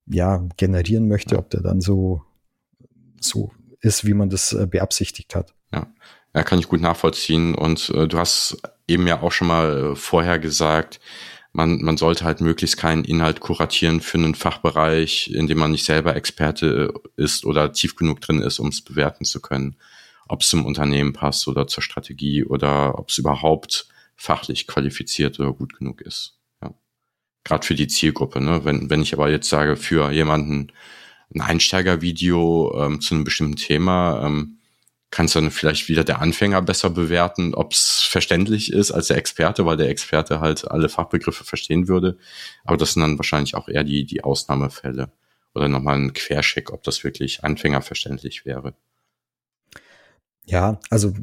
ja, generieren möchte, ob der dann so, so ist, wie man das äh, beabsichtigt hat. Ja. ja, kann ich gut nachvollziehen. Und äh, du hast eben ja auch schon mal äh, vorher gesagt, man, man sollte halt möglichst keinen Inhalt kuratieren für einen Fachbereich, in dem man nicht selber Experte äh, ist oder tief genug drin ist, um es bewerten zu können. Ob es zum Unternehmen passt oder zur Strategie oder ob es überhaupt fachlich qualifiziert oder gut genug ist gerade für die Zielgruppe. Ne? Wenn, wenn ich aber jetzt sage, für jemanden ein Einsteigervideo ähm, zu einem bestimmten Thema, ähm, kann es dann vielleicht wieder der Anfänger besser bewerten, ob es verständlich ist als der Experte, weil der Experte halt alle Fachbegriffe verstehen würde. Aber das sind dann wahrscheinlich auch eher die, die Ausnahmefälle. Oder nochmal ein Quercheck, ob das wirklich anfängerverständlich wäre. Ja, also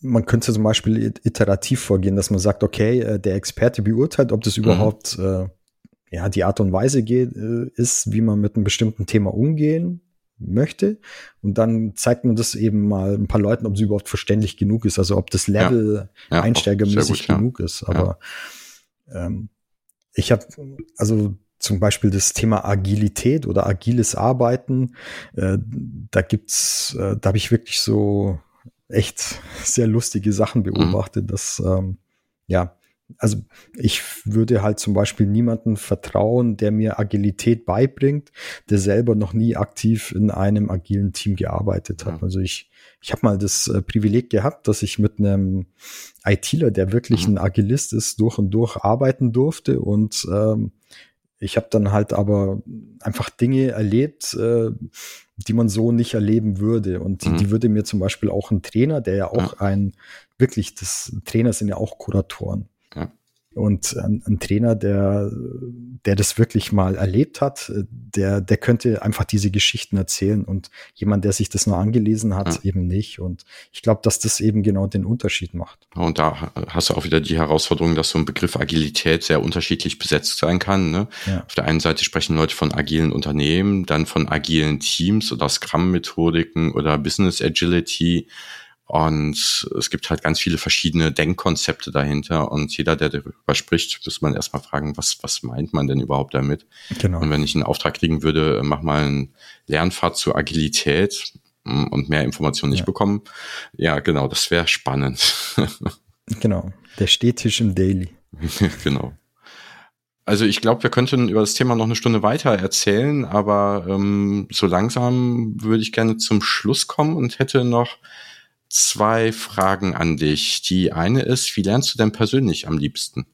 man könnte zum Beispiel iterativ vorgehen, dass man sagt, okay, äh, der Experte beurteilt, ob das mhm. überhaupt äh, ja die Art und Weise geht, äh, ist, wie man mit einem bestimmten Thema umgehen möchte. Und dann zeigt man das eben mal ein paar Leuten, ob es überhaupt verständlich genug ist, also ob das Level ja, ja, einsteigermäßig gut, genug ja. ist. Aber ähm, ich habe also zum Beispiel das Thema Agilität oder agiles Arbeiten, äh, da gibt's, äh, da habe ich wirklich so echt sehr lustige Sachen mhm. beobachtet, mhm. dass ähm, ja also ich würde halt zum Beispiel niemanden vertrauen, der mir Agilität beibringt, der selber noch nie aktiv in einem agilen Team gearbeitet hat. Ja. Also ich, ich habe mal das äh, Privileg gehabt, dass ich mit einem ITler, der wirklich mhm. ein Agilist ist, durch und durch arbeiten durfte und ähm, ich habe dann halt aber einfach Dinge erlebt, äh, die man so nicht erleben würde. Und die, mhm. die, würde mir zum Beispiel auch ein Trainer, der ja auch ja. ein, wirklich, das Trainer sind ja auch Kuratoren. Und ein, ein, Trainer, der, der das wirklich mal erlebt hat, der, der könnte einfach diese Geschichten erzählen und jemand, der sich das nur angelesen hat, ja. eben nicht. Und ich glaube, dass das eben genau den Unterschied macht. Und da hast du auch wieder die Herausforderung, dass so ein Begriff Agilität sehr unterschiedlich besetzt sein kann. Ne? Ja. Auf der einen Seite sprechen Leute von agilen Unternehmen, dann von agilen Teams oder Scrum-Methodiken oder Business Agility. Und es gibt halt ganz viele verschiedene Denkkonzepte dahinter. Und jeder, der darüber spricht, muss man erstmal fragen, was, was meint man denn überhaupt damit? Genau. Und wenn ich einen Auftrag kriegen würde, mach mal einen Lernpfad zur Agilität mm, und mehr Informationen nicht ja. bekommen, ja, genau, das wäre spannend. genau, der Stehtisch im Daily. genau. Also ich glaube, wir könnten über das Thema noch eine Stunde weiter erzählen, aber ähm, so langsam würde ich gerne zum Schluss kommen und hätte noch zwei Fragen an dich. Die eine ist, wie lernst du denn persönlich am liebsten?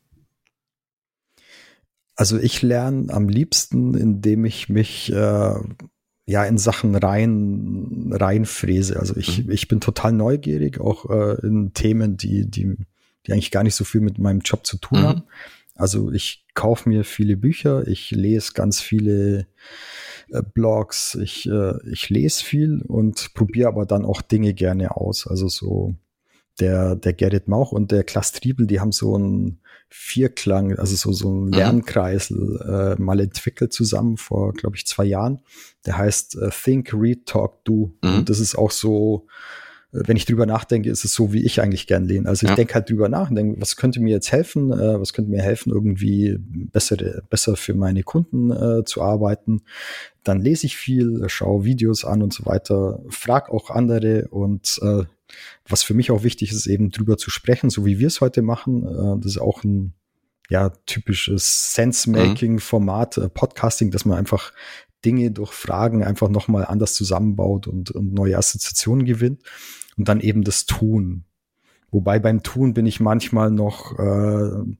Also ich lerne am liebsten, indem ich mich äh, ja in Sachen rein reinfräse. Also ich, mhm. ich bin total neugierig, auch äh, in Themen, die, die, die eigentlich gar nicht so viel mit meinem Job zu tun mhm. haben. Also ich kaufe mir viele Bücher, ich lese ganz viele äh, Blogs, ich, äh, ich lese viel und probiere aber dann auch Dinge gerne aus. Also so der, der Gerrit Mauch und der Klaas Triebel, die haben so einen Vierklang, also so, so einen mhm. Lernkreisel äh, mal entwickelt zusammen vor, glaube ich, zwei Jahren. Der heißt äh, Think, Read, Talk, Do. Mhm. Und das ist auch so, wenn ich drüber nachdenke, ist es so, wie ich eigentlich gern lehne. Also ich ja. denke halt drüber nach und denke, was könnte mir jetzt helfen? Äh, was könnte mir helfen, irgendwie bessere, besser für meine Kunden äh, zu arbeiten? Dann lese ich viel, schaue Videos an und so weiter, frag auch andere und äh, was für mich auch wichtig ist, eben drüber zu sprechen, so wie wir es heute machen. Äh, das ist auch ein ja, typisches Sense-Making-Format, äh, Podcasting, dass man einfach Dinge durch Fragen einfach nochmal anders zusammenbaut und, und neue Assoziationen gewinnt. Und dann eben das Tun. Wobei beim Tun bin ich manchmal noch, äh,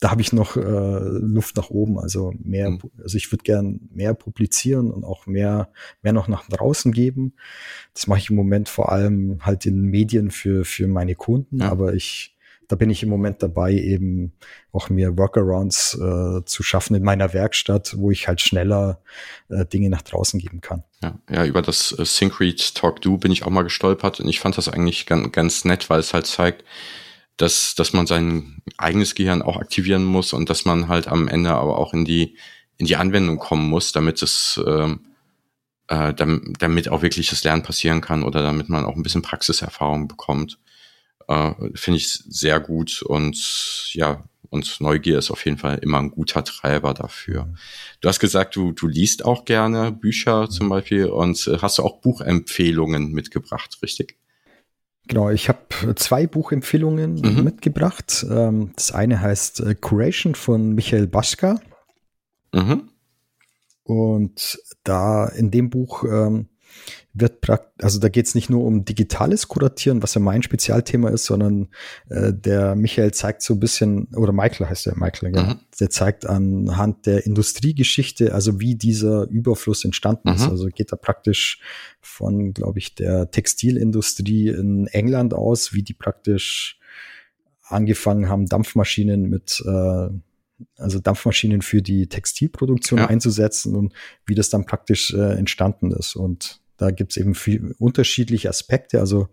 da habe ich noch äh, Luft nach oben. Also mehr, mhm. also ich würde gern mehr publizieren und auch mehr, mehr noch nach draußen geben. Das mache ich im Moment vor allem halt in Medien für, für meine Kunden, ja. aber ich da bin ich im Moment dabei, eben auch mir Workarounds äh, zu schaffen in meiner Werkstatt, wo ich halt schneller äh, Dinge nach draußen geben kann. Ja, ja über das äh, Syncreate Talk Do bin ich auch mal gestolpert und ich fand das eigentlich ganz, ganz nett, weil es halt zeigt, dass, dass man sein eigenes Gehirn auch aktivieren muss und dass man halt am Ende aber auch in die, in die Anwendung kommen muss, damit es, ähm, äh, damit auch wirklich das Lernen passieren kann oder damit man auch ein bisschen Praxiserfahrung bekommt. Äh, Finde ich sehr gut und ja, und Neugier ist auf jeden Fall immer ein guter Treiber dafür. Du hast gesagt, du, du liest auch gerne Bücher zum Beispiel und äh, hast du auch Buchempfehlungen mitgebracht, richtig? Genau, ich habe zwei Buchempfehlungen mhm. mitgebracht. Ähm, das eine heißt äh, Curation von Michael Baschka. Mhm. Und da in dem Buch ähm, wird praktisch, also da geht es nicht nur um digitales Kuratieren, was ja mein Spezialthema ist, sondern äh, der Michael zeigt so ein bisschen, oder Michael heißt der Michael, ja, mhm. der zeigt anhand der Industriegeschichte, also wie dieser Überfluss entstanden mhm. ist. Also geht da praktisch von, glaube ich, der Textilindustrie in England aus, wie die praktisch angefangen haben, Dampfmaschinen mit äh, also Dampfmaschinen für die Textilproduktion ja. einzusetzen und wie das dann praktisch äh, entstanden ist. Und da gibt es eben viel unterschiedliche Aspekte. Also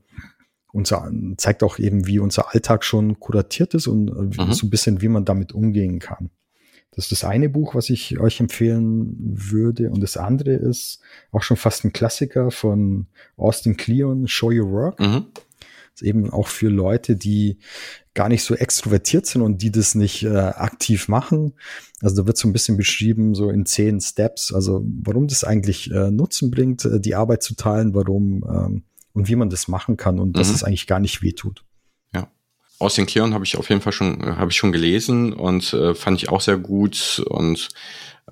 unser zeigt auch eben, wie unser Alltag schon kuratiert ist und äh, mhm. so ein bisschen, wie man damit umgehen kann. Das ist das eine Buch, was ich euch empfehlen würde. Und das andere ist auch schon fast ein Klassiker von Austin Kleon, Show Your Work. Mhm. Ist eben auch für Leute, die gar nicht so extrovertiert sind und die das nicht äh, aktiv machen. Also da wird so ein bisschen beschrieben, so in zehn Steps, also warum das eigentlich äh, Nutzen bringt, äh, die Arbeit zu teilen, warum ähm, und wie man das machen kann und mhm. dass es eigentlich gar nicht wehtut. Austin Kleon habe ich auf jeden Fall schon, habe ich schon gelesen und äh, fand ich auch sehr gut und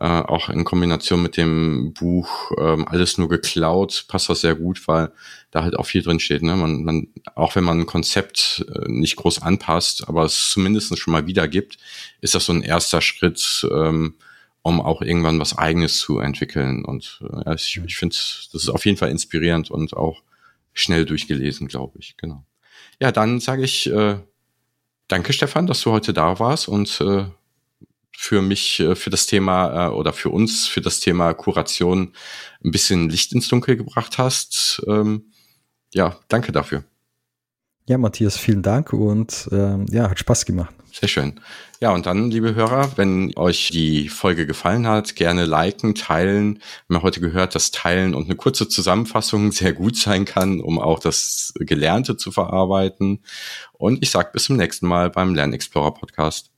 äh, auch in Kombination mit dem Buch ähm, Alles nur geklaut passt das sehr gut, weil da halt auch viel drin steht. Ne? Man, man, auch wenn man ein Konzept äh, nicht groß anpasst, aber es zumindest schon mal wiedergibt, ist das so ein erster Schritt, ähm, um auch irgendwann was Eigenes zu entwickeln. Und äh, ich, ich finde, das ist auf jeden Fall inspirierend und auch schnell durchgelesen, glaube ich. Genau. Ja, dann sage ich äh, danke, Stefan, dass du heute da warst und äh, für mich, äh, für das Thema äh, oder für uns, für das Thema Kuration ein bisschen Licht ins Dunkel gebracht hast. Ähm, ja, danke dafür. Ja, Matthias, vielen Dank und ähm, ja, hat Spaß gemacht. Sehr schön. Ja, und dann, liebe Hörer, wenn euch die Folge gefallen hat, gerne liken, teilen. Wir haben heute gehört, dass Teilen und eine kurze Zusammenfassung sehr gut sein kann, um auch das Gelernte zu verarbeiten. Und ich sage bis zum nächsten Mal beim Lernexplorer Podcast.